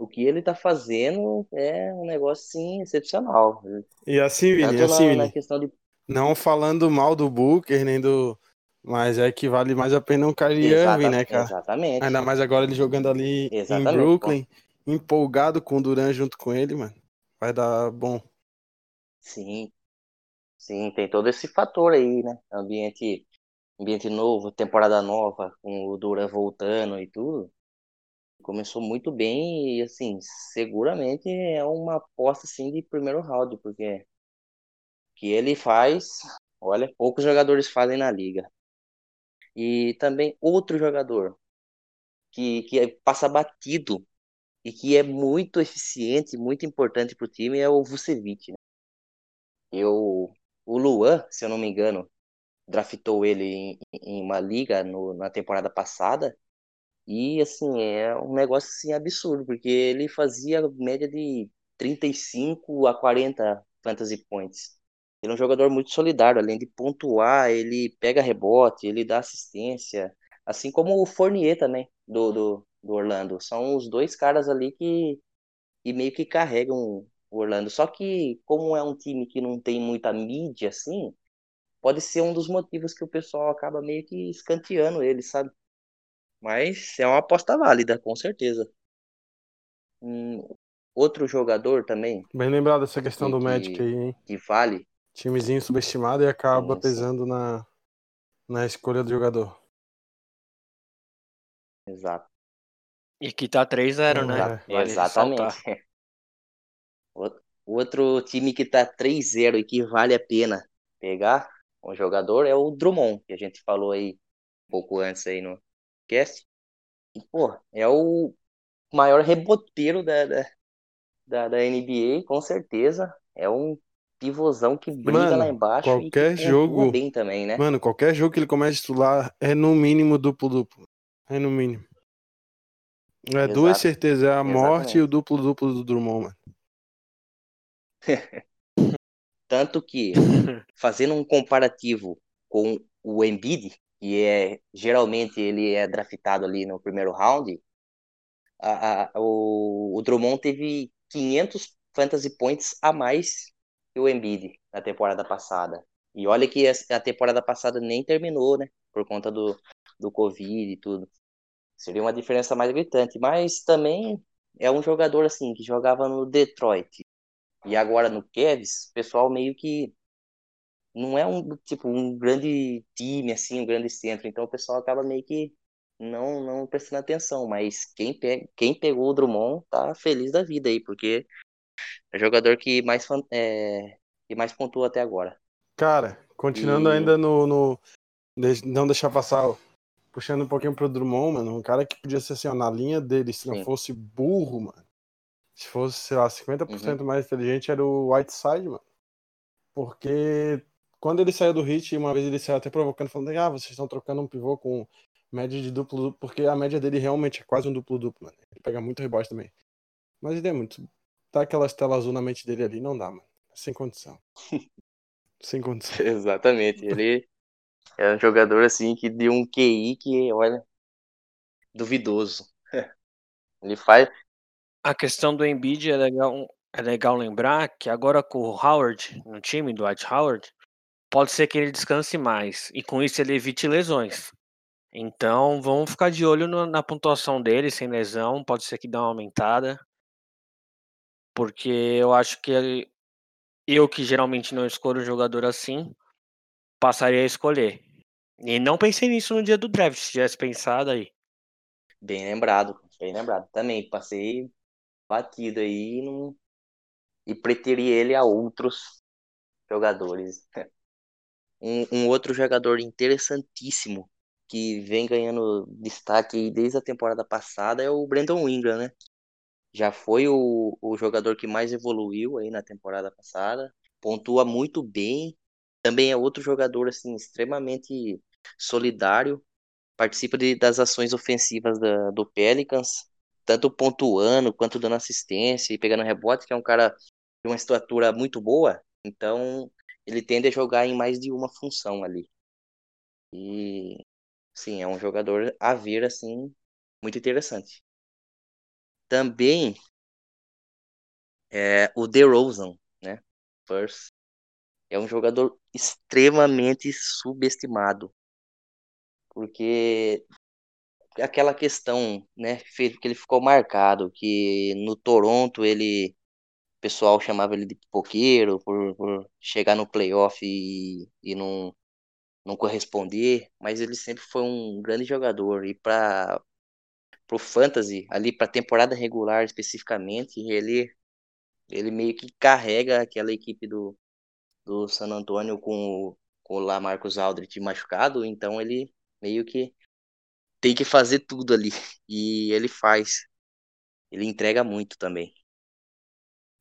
o que ele tá fazendo é um negócio sim excepcional. E assim, Vini, assim, na, na questão de... não falando mal do Booker nem do mas é que vale mais a pena um Kyrie Irving, né, cara? Exatamente. Ainda mais agora ele jogando ali exatamente. em Brooklyn, empolgado com o Duran junto com ele, mano. Vai dar bom. Sim. Sim, tem todo esse fator aí, né? Ambiente, ambiente novo, temporada nova, com o Duran voltando e tudo. Começou muito bem e, assim, seguramente é uma aposta, assim, de primeiro round, porque que ele faz, olha, poucos jogadores fazem na liga. E também outro jogador que, que passa batido e que é muito eficiente, muito importante para o time é o Vucevic. Né? Eu, o Luan, se eu não me engano, draftou ele em, em uma liga no, na temporada passada e assim é um negócio assim absurdo porque ele fazia média de 35 a 40 fantasy points ele é um jogador muito solidário, além de pontuar, ele pega rebote, ele dá assistência, assim como o Fournier também, do, do, do Orlando. São os dois caras ali que, que meio que carregam o Orlando. Só que, como é um time que não tem muita mídia, assim, pode ser um dos motivos que o pessoal acaba meio que escanteando ele, sabe? Mas é uma aposta válida, com certeza. Hum, outro jogador também. Bem lembrado essa questão que, do Magic aí, hein? Que vale timezinho subestimado e acaba Sim, pesando na, na escolha do jogador. Exato. E que tá 3-0, né? É. Exatamente. [LAUGHS] Outro time que tá 3-0 e que vale a pena pegar um jogador é o Drummond, que a gente falou aí um pouco antes aí no cast. E, pô, é o maior reboteiro da, da, da, da NBA, com certeza. É um pivôzão que briga mano, lá embaixo qualquer que jogo bem também, né? Mano, qualquer jogo que ele começa a titular é no mínimo duplo-duplo. É no mínimo. É Exato. duas certezas, é a Exatamente. morte e o duplo-duplo do Drummond, mano. [LAUGHS] Tanto que, [LAUGHS] fazendo um comparativo com o Embiid, que é geralmente ele é draftado ali no primeiro round, a, a, o, o Drummond teve 500 fantasy points a mais o Embiid na temporada passada. E olha que a temporada passada nem terminou, né? Por conta do, do Covid e tudo. Seria uma diferença mais gritante. Mas também é um jogador assim que jogava no Detroit. E agora no Cavs, o pessoal meio que não é um tipo um grande time assim, um grande centro, então o pessoal acaba meio que não não prestando atenção, mas quem pega, quem pegou o Drummond tá feliz da vida aí, porque é o jogador que mais, é, que mais pontua até agora. Cara, continuando e... ainda no, no. Não deixar passar. Puxando um pouquinho pro Drummond, mano. Um cara que podia ser assim, ó, na linha dele, se Sim. não fosse burro, mano. Se fosse, sei lá, 50% uhum. mais inteligente, era o Whiteside, mano. Porque quando ele saiu do Hit, uma vez ele saiu até provocando, falando: Ah, vocês estão trocando um pivô com média de duplo-duplo, porque a média dele realmente é quase um duplo-duplo, mano. Ele pega muito rebote também. Mas ele é muito tá aquelas telas azul na mente dele ali, não dá, mano. Sem condição. [LAUGHS] Sem condição. Exatamente. Ele é um jogador assim que deu um QI que, olha, duvidoso. [LAUGHS] Ele faz. A questão do Embiid é legal, é legal lembrar que agora com o Howard no time, do Dwight Howard, pode ser que ele descanse mais e com isso ele evite lesões. Então vamos ficar de olho no, na pontuação dele sem lesão, pode ser que dê uma aumentada. Porque eu acho que eu, que geralmente não escolho um jogador assim, passaria a escolher. E não pensei nisso no dia do draft, se tivesse pensado aí. Bem lembrado, bem lembrado. Também passei batido aí e preteri ele a outros jogadores. Um, um, outro jogador interessantíssimo que vem ganhando destaque desde a temporada passada é o Brandon Ingram, né? já foi o, o jogador que mais evoluiu aí na temporada passada, pontua muito bem, também é outro jogador assim extremamente solidário, participa de, das ações ofensivas da, do Pelicans, tanto pontuando quanto dando assistência e pegando rebote, que é um cara de uma estatura muito boa, então ele tende a jogar em mais de uma função ali. E sim, é um jogador a ver assim muito interessante. Também é o DeRozan, né? First é um jogador extremamente subestimado. Porque aquela questão, né, que ele ficou marcado, que no Toronto ele pessoal chamava ele de pipoqueiro por, por chegar no playoff e, e não, não corresponder, mas ele sempre foi um grande jogador e para pro fantasy, ali para temporada regular especificamente, ele ele meio que carrega aquela equipe do, do San Antonio com, com o Lamarcus Aldridge machucado, então ele meio que tem que fazer tudo ali. E ele faz. Ele entrega muito também.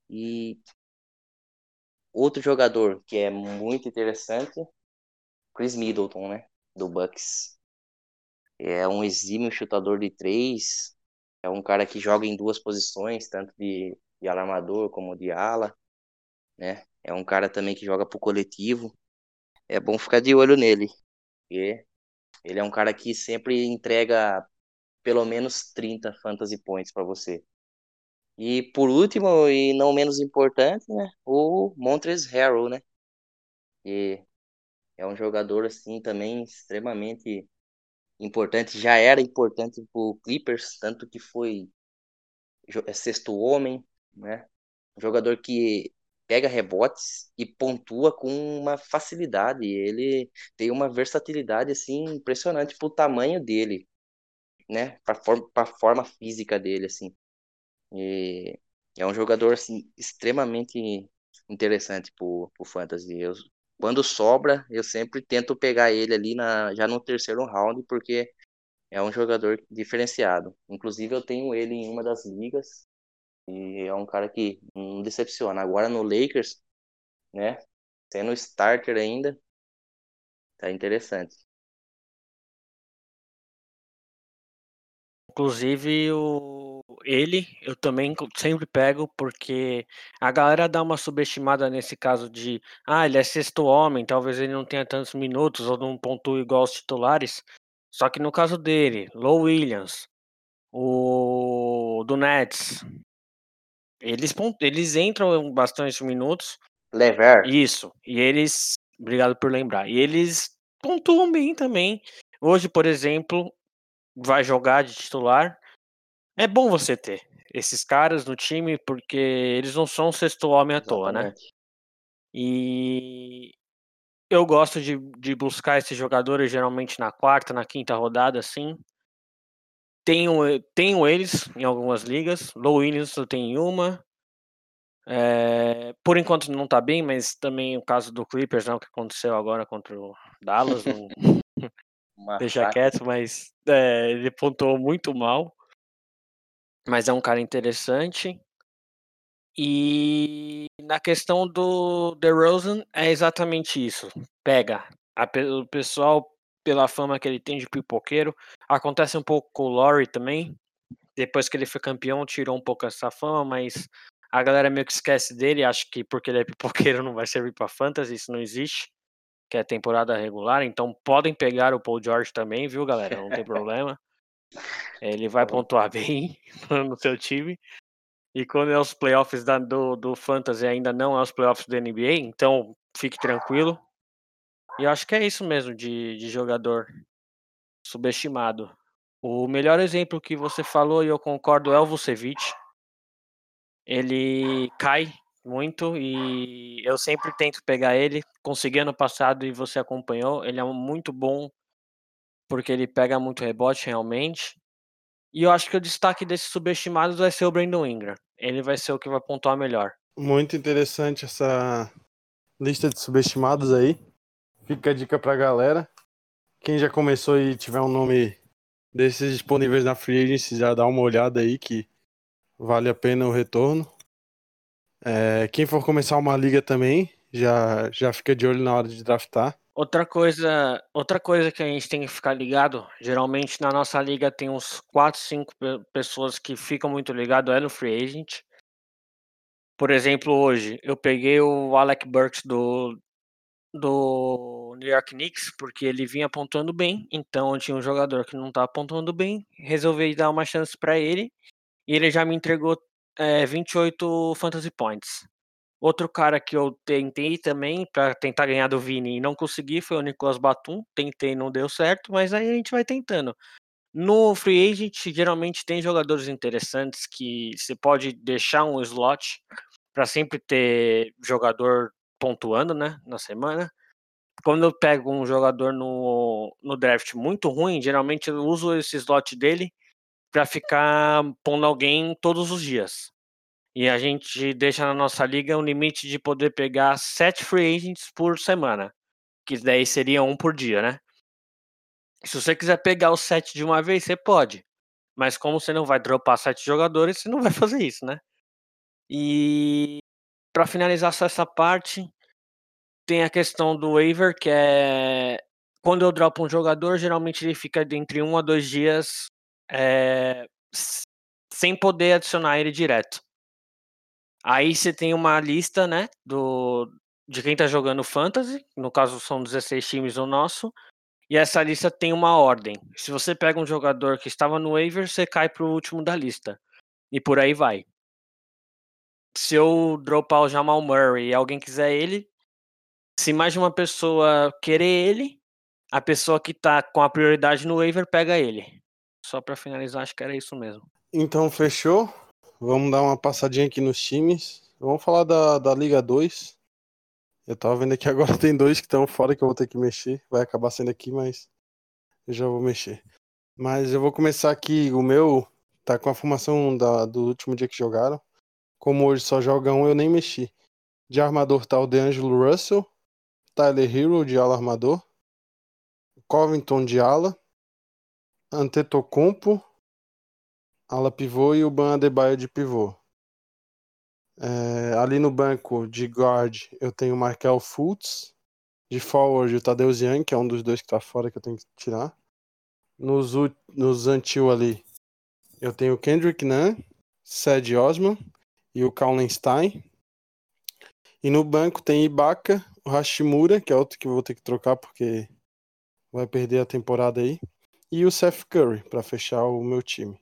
E outro jogador que é muito interessante, Chris Middleton, né? Do Bucks. É um exímio chutador de três. É um cara que joga em duas posições, tanto de, de alarmador como de ala, né? É um cara também que joga pro coletivo. É bom ficar de olho nele. Porque ele é um cara que sempre entrega pelo menos 30 fantasy points para você. E por último, e não menos importante, né, o Montrezl Harrell, né? Que é um jogador assim também extremamente importante, já era importante pro Clippers, tanto que foi é sexto homem, né? Um jogador que pega rebotes e pontua com uma facilidade. Ele tem uma versatilidade assim impressionante pro tamanho dele, né? Para forma, pra forma física dele assim. E é um jogador assim extremamente interessante pro, pro fantasy. Eu, quando sobra, eu sempre tento pegar ele ali na já no terceiro round porque é um jogador diferenciado. Inclusive eu tenho ele em uma das ligas e é um cara que não decepciona. Agora no Lakers, né? Sendo starter ainda, tá interessante. Inclusive, o... ele eu também sempre pego, porque a galera dá uma subestimada nesse caso de ah, ele é sexto homem, talvez ele não tenha tantos minutos ou não pontue igual os titulares. Só que no caso dele, Low Williams, o do Nets, eles, eles entram bastante minutos. Lever. Isso. E eles. Obrigado por lembrar. E eles pontuam bem também. Hoje, por exemplo, vai jogar de titular. É bom você ter esses caras no time, porque eles não são sexto homem à toa, né? E eu gosto de, de buscar esses jogadores geralmente na quarta, na quinta rodada, assim. Tenho, tenho eles em algumas ligas. Low Williams eu tenho em uma. É, por enquanto não tá bem, mas também o caso do Clippers, não, que aconteceu agora contra o Dallas, não [LAUGHS] [LAUGHS] deixa quieto, mas é, ele pontuou muito mal. Mas é um cara interessante. E na questão do DeRozan é exatamente isso. Pega a, o pessoal pela fama que ele tem de pipoqueiro. Acontece um pouco com o Laurie também. Depois que ele foi campeão, tirou um pouco essa fama, mas a galera meio que esquece dele, acha que porque ele é pipoqueiro [LAUGHS] não vai servir para fantasy, isso não existe, que é temporada regular, então podem pegar o Paul George também, viu, galera? Não tem [LAUGHS] problema. Ele vai pontuar [LAUGHS] bem no seu time. E quando é os playoffs da, do, do Fantasy, ainda não é os playoffs do NBA, então fique tranquilo. E acho que é isso mesmo de, de jogador subestimado. O melhor exemplo que você falou, e eu concordo, é o Vucevic. Ele cai muito e eu sempre tento pegar ele. Consegui ano passado e você acompanhou. Ele é muito bom porque ele pega muito rebote realmente. E eu acho que o destaque desses subestimados vai ser o Brandon Ingram. Ele vai ser o que vai pontuar melhor. Muito interessante essa lista de subestimados aí. Fica a dica pra galera. Quem já começou e tiver um nome desses disponíveis na Free Agency, já dá uma olhada aí que vale a pena o retorno. É, quem for começar uma liga também, já, já fica de olho na hora de draftar. Outra coisa, outra coisa que a gente tem que ficar ligado, geralmente na nossa liga tem uns 4, 5 pessoas que ficam muito ligados é no free agent. Por exemplo, hoje eu peguei o Alec Burks do, do New York Knicks porque ele vinha apontando bem, então tinha um jogador que não tá apontando bem, resolvi dar uma chance para ele e ele já me entregou é, 28 fantasy points. Outro cara que eu tentei também para tentar ganhar do Vini e não consegui foi o Nicolas Batum. Tentei, não deu certo, mas aí a gente vai tentando. No free agent, geralmente tem jogadores interessantes que você pode deixar um slot para sempre ter jogador pontuando, né, na semana. Quando eu pego um jogador no, no draft muito ruim, geralmente eu uso esse slot dele para ficar pondo alguém todos os dias. E a gente deixa na nossa liga um limite de poder pegar sete free agents por semana. Que daí seria um por dia, né? Se você quiser pegar os sete de uma vez, você pode. Mas como você não vai dropar sete jogadores, você não vai [LAUGHS] fazer isso, né? E para finalizar só essa parte, tem a questão do waiver, que é quando eu dropo um jogador, geralmente ele fica entre um a dois dias é, sem poder adicionar ele direto. Aí você tem uma lista, né, do, de quem tá jogando Fantasy, no caso são 16 times o nosso, e essa lista tem uma ordem. Se você pega um jogador que estava no waiver, você cai pro último da lista. E por aí vai. Se eu dropar o Jamal Murray e alguém quiser ele, se mais de uma pessoa querer ele, a pessoa que tá com a prioridade no waiver pega ele. Só para finalizar, acho que era isso mesmo. Então, fechou? Vamos dar uma passadinha aqui nos times. Vamos falar da, da Liga 2. Eu tava vendo aqui [LAUGHS] agora tem dois que estão fora que eu vou ter que mexer. Vai acabar sendo aqui, mas eu já vou mexer. Mas eu vou começar aqui. O meu tá com a formação da, do último dia que jogaram. Como hoje só joga um, eu nem mexi. De armador tá o DeAngelo Russell. Tyler Hero de ala armador. Covington de ala. Antetokounmpo ala pivô e o Ban Adebayo de pivô. É, ali no banco de guard eu tenho o Markel Fultz. De forward o Tadeu Zian, que é um dos dois que tá fora que eu tenho que tirar. Nos, nos antil ali eu tenho o Kendrick Nunn, Sed Osman e o Kallenstein. E no banco tem Ibaka, o Hashimura, que é outro que eu vou ter que trocar porque vai perder a temporada aí. E o Seth Curry para fechar o meu time.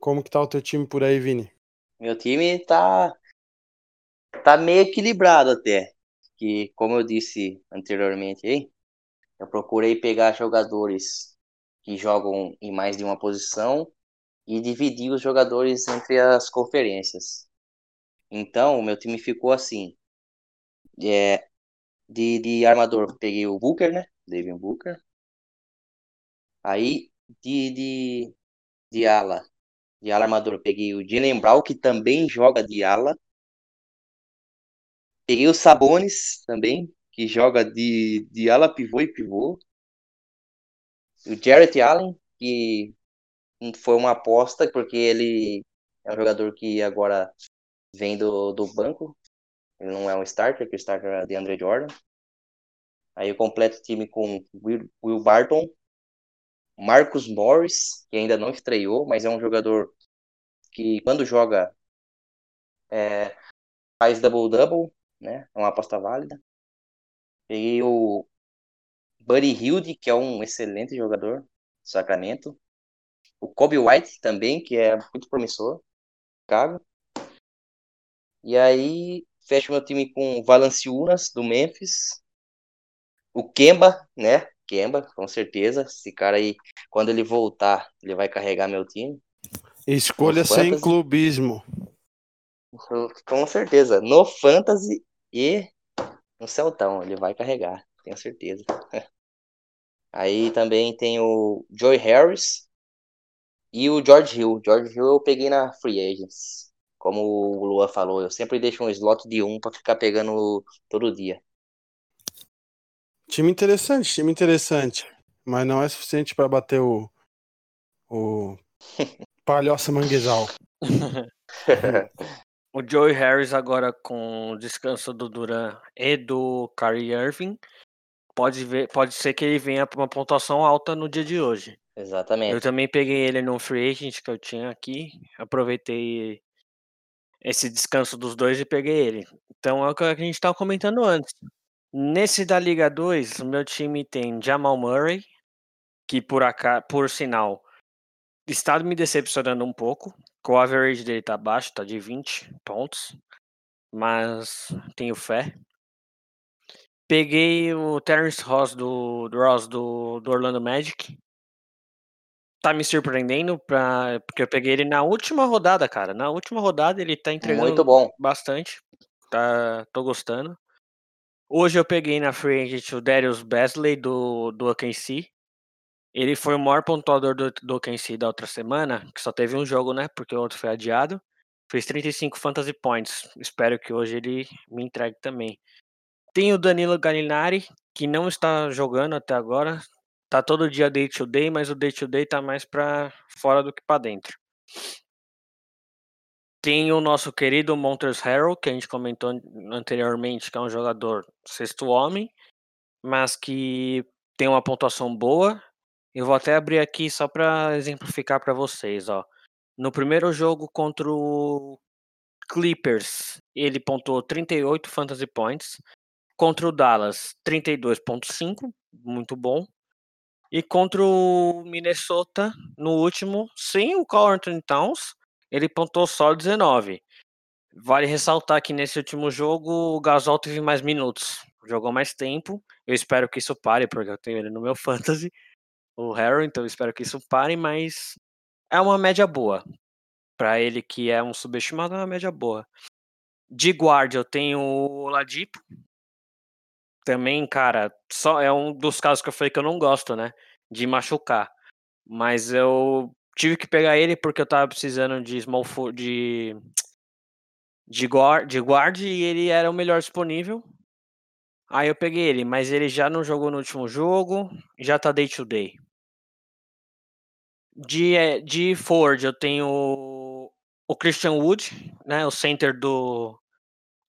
Como que tá o teu time por aí, Vini? Meu time tá tá meio equilibrado até. Que como eu disse anteriormente aí, eu procurei pegar jogadores que jogam em mais de uma posição e dividir os jogadores entre as conferências. Então, o meu time ficou assim. É, de, de armador, peguei o Booker, né? Devin Booker. Aí, de, de, de ala, de ala armador, peguei o Jalen Brown, que também joga de ala. Peguei o Sabonis também, que joga de, de ala pivô e pivô. O Jarrett Allen, que foi uma aposta, porque ele é um jogador que agora vem do, do banco. Ele não é um starter, que o starter é de Andre Jordan. Aí eu completo o time com Will, Will Barton, Marcus Morris, que ainda não estreou, mas é um jogador que quando joga é, faz double-double, né? É uma aposta válida. Peguei o Buddy Hilde, que é um excelente jogador do Sacramento. O Kobe White também, que é muito promissor. Chicago. E aí, fecho meu time com Valanciunas, do Memphis. O Kemba, né? Kemba, com certeza. Esse cara aí, quando ele voltar, ele vai carregar meu time. Escolha sem clubismo. Com certeza. No Fantasy e no Celtão, ele vai carregar, tenho certeza. [LAUGHS] Aí também tem o Joy Harris e o George Hill. George Hill eu peguei na Free Agents. Como o Lua falou, eu sempre deixo um slot de um para ficar pegando todo dia. Time interessante, time interessante. Mas não é suficiente para bater o. O. [LAUGHS] Palhoça Manguezal. [LAUGHS] o Joey Harris agora com o descanso do Duran e do Kyrie Irving pode, ver, pode ser que ele venha para uma pontuação alta no dia de hoje. Exatamente. Eu também peguei ele no free agent que eu tinha aqui, aproveitei esse descanso dos dois e peguei ele. Então é o que a gente estava comentando antes. Nesse da Liga 2, o meu time tem Jamal Murray, que por, aca... por sinal está me decepcionando um pouco. O average dele tá baixo, tá de 20 pontos. Mas tenho fé. Peguei o Terence Ross do, do Ross do, do Orlando Magic. Tá me surpreendendo pra, porque eu peguei ele na última rodada, cara. Na última rodada ele tá entregando Muito bom. bastante. Tá, tô gostando. Hoje eu peguei na free agent o Darius Basley do, do OKC. Ele foi o maior pontuador do, do OKC da outra semana, que só teve um jogo, né? Porque o outro foi adiado. Fez 35 fantasy points. Espero que hoje ele me entregue também. Tem o Danilo Gallinari, que não está jogando até agora. Tá todo dia day to day, mas o day to day tá mais para fora do que para dentro. Tem o nosso querido Montres Harrell, que a gente comentou anteriormente, que é um jogador sexto homem, mas que tem uma pontuação boa. Eu vou até abrir aqui só para exemplificar para vocês, ó. No primeiro jogo contra o Clippers, ele pontuou 38 fantasy points. Contra o Dallas, 32.5, muito bom. E contra o Minnesota, no último, sem o Carl Towns, ele pontuou só 19. Vale ressaltar que nesse último jogo o Gasol teve mais minutos, jogou mais tempo. Eu espero que isso pare, porque eu tenho ele no meu [LAUGHS] fantasy, o Harry, então eu espero que isso pare, mas é uma média boa. Para ele que é um subestimado, é uma média boa. De guarda eu tenho o Ladipo, também, cara, só é um dos casos que eu falei que eu não gosto, né? De machucar. Mas eu tive que pegar ele porque eu tava precisando de small for, de de guard, de guard e ele era o melhor disponível. Aí eu peguei ele, mas ele já não jogou no último jogo, já tá day to day. De, eh, de Ford eu tenho o Christian Wood, né, o center do,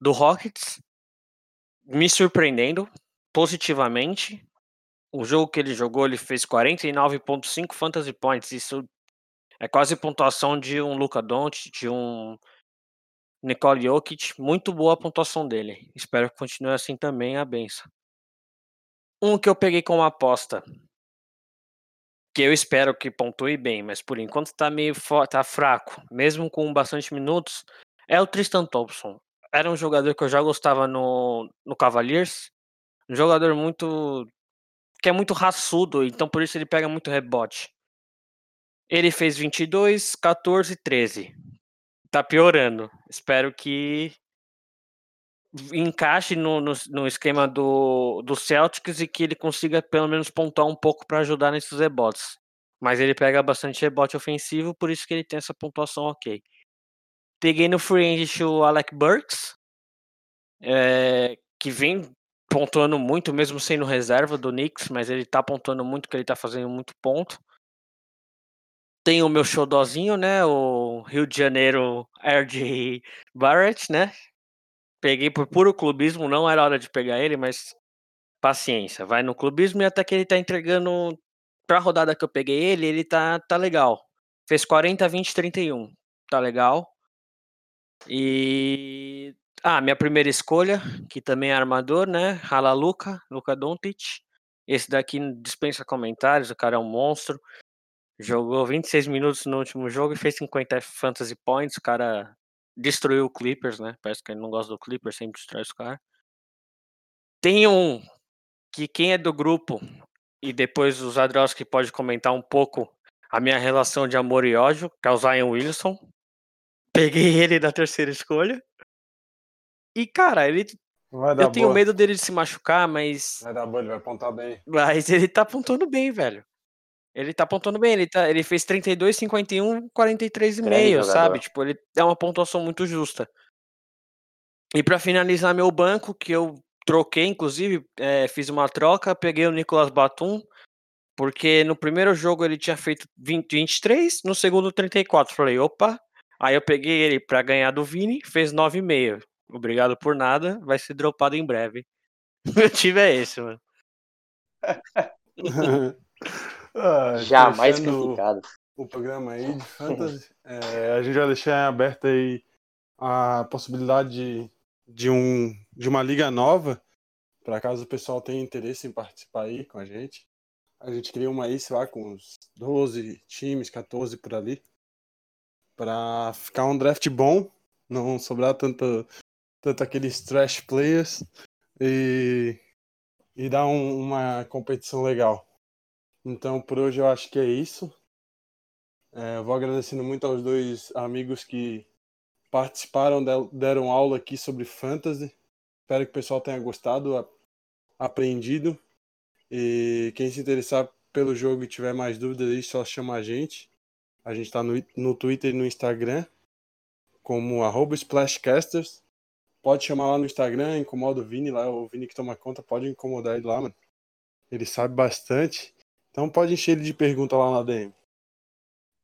do Rockets me surpreendendo positivamente. O jogo que ele jogou, ele fez 49.5 fantasy points. Isso é quase pontuação de um Luca Doncic, de um Nicole Jokic. Muito boa a pontuação dele. Espero que continue assim também a benção. Um que eu peguei como aposta, que eu espero que pontue bem, mas por enquanto tá meio tá fraco, mesmo com bastante minutos, é o Tristan Thompson era um jogador que eu já gostava no, no Cavaliers. Um jogador muito. que é muito raçudo, então por isso ele pega muito rebote. Ele fez 22, 14, 13. Tá piorando. Espero que encaixe no, no, no, esquema do, do Celtics e que ele consiga pelo menos pontuar um pouco para ajudar nesses rebotes. Mas ele pega bastante rebote ofensivo, por isso que ele tem essa pontuação ok. Peguei no free agent o Alec Burks, é, que vem pontuando muito, mesmo sendo reserva do Knicks, mas ele tá pontuando muito, que ele tá fazendo muito ponto. Tem o meu xodózinho, né, o Rio de Janeiro RJ Barrett, né? Peguei por puro clubismo, não era hora de pegar ele, mas paciência, vai no clubismo e até que ele tá entregando pra rodada que eu peguei ele, ele tá, tá legal. Fez 40, 20, 31. Tá legal. E. Ah, minha primeira escolha, que também é armador, né? Halaluca, Luca Doncic. Esse daqui dispensa comentários, o cara é um monstro. Jogou 26 minutos no último jogo e fez 50 fantasy points. O cara destruiu o Clippers, né? Parece que ele não gosta do Clippers, sempre destrói os caras. Tem um que quem é do grupo, e depois o Zadrowski pode comentar um pouco a minha relação de amor e ódio, que é o Zion Wilson. Peguei [LAUGHS] ele na terceira escolha. E, cara, ele. eu tenho boa. medo dele se machucar, mas. Vai dar boa, ele vai apontar bem. Mas ele tá apontando bem, velho. Ele tá apontando bem, ele, tá, ele fez 32, 51, 43,5, sabe? Tipo, ele é uma pontuação muito justa. E para finalizar meu banco, que eu troquei, inclusive, é, fiz uma troca, peguei o Nicolas Batum, porque no primeiro jogo ele tinha feito 20, 23, no segundo 34. Falei, opa, Aí eu peguei ele para ganhar do Vini, fez 9,5. Obrigado por nada, vai ser dropado em breve. [LAUGHS] Meu time é esse, mano. [LAUGHS] [LAUGHS] Ah, Jamais criticado. o programa aí de fantasy, é, a gente vai deixar aberta aí a possibilidade de, de, um, de uma liga nova, para caso o pessoal tenha interesse em participar aí com a gente. A gente cria uma aí, sei lá, com uns 12 times, 14 por ali, para ficar um draft bom, não sobrar tanto, tanto aqueles trash players e, e dar um- uma competição legal. Então, por hoje eu acho que é isso. É, eu vou agradecendo muito aos dois amigos que participaram, deram aula aqui sobre fantasy. Espero que o pessoal tenha gostado, aprendido. E quem se interessar pelo jogo e tiver mais dúvidas aí, só chama a gente. A gente está no, no Twitter e no Instagram, como Splashcasters. Pode chamar lá no Instagram, incomoda o Vini lá, o Vini que toma conta, pode incomodar ele lá, mano. Ele sabe bastante. Então pode encher ele de pergunta lá na DM.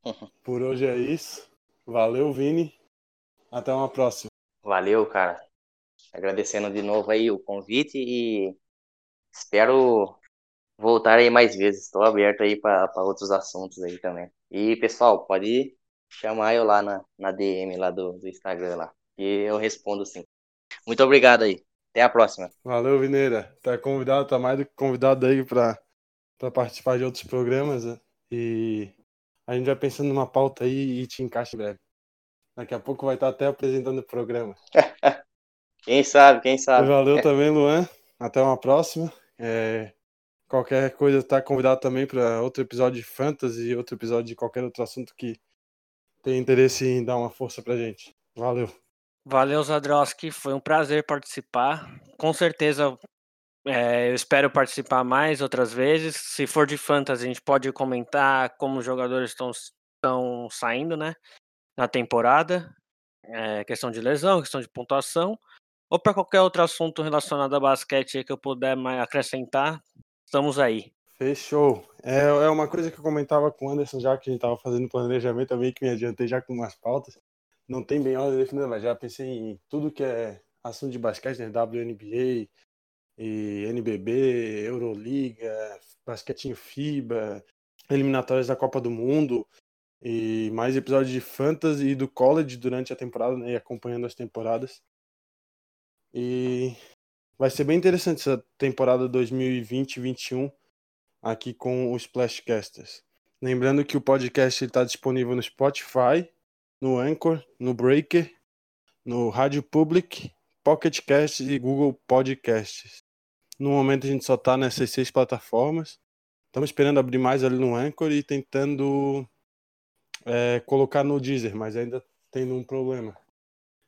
[LAUGHS] Por hoje é isso. Valeu, Vini. Até uma próxima. Valeu, cara. Agradecendo de novo aí o convite e espero voltar aí mais vezes. Estou aberto aí para outros assuntos aí também. E pessoal, pode chamar eu lá na, na DM lá do, do Instagram lá. E eu respondo sim. Muito obrigado aí. Até a próxima. Valeu, Vineira. Tá convidado, tá mais do que convidado aí pra, pra participar de outros programas. né? E a gente vai pensando numa pauta aí e te encaixa em breve. Daqui a pouco vai estar até apresentando o programa. [LAUGHS] Quem sabe, quem sabe. Valeu também, Luan. Até uma próxima. É, qualquer coisa tá convidado também para outro episódio de fantasy, outro episódio de qualquer outro assunto que tenha interesse em dar uma força pra gente. Valeu. Valeu, Zadrowski. Foi um prazer participar. Com certeza, é, eu espero participar mais outras vezes. Se for de fantasy, a gente pode comentar como os jogadores estão, estão saindo, né? Na temporada. É, questão de lesão, questão de pontuação. Ou para qualquer outro assunto relacionado a basquete que eu puder mais acrescentar, estamos aí. Fechou. É, é uma coisa que eu comentava com o Anderson já que a gente tava fazendo planejamento, meio que me adiantei já com umas pautas. Não tem bem ordem definida, mas já pensei em tudo que é assunto de basquete, né? WNBA, e NBB, Euroliga, basquetinho FIBA, eliminatórias da Copa do Mundo e mais episódios de fantasy e do college durante a temporada, né? E acompanhando as temporadas. E vai ser bem interessante essa temporada 2020-21 aqui com os Splashcasters. Lembrando que o podcast está disponível no Spotify, no Anchor, no Breaker, no Rádio Public, Pocket Cast e Google Podcasts. No momento a gente só está nessas seis plataformas. Estamos esperando abrir mais ali no Anchor e tentando é, colocar no Deezer, mas ainda tendo um problema.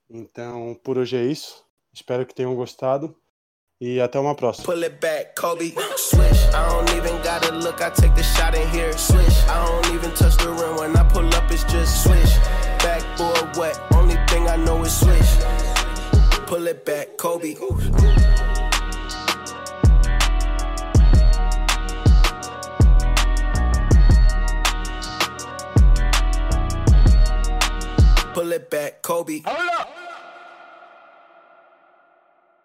Então, por hoje é isso. Espero que tenham gostado e até uma próxima. Pull it back, Kobe. Swish. I don't even gotta look, I take the shot in here. Swish. I don't even touch the rim when I pull up, it's just swish. Backboard wet, only thing I know is swish. Pull it back, Kobe. Pull it back, Kobe. Hold up.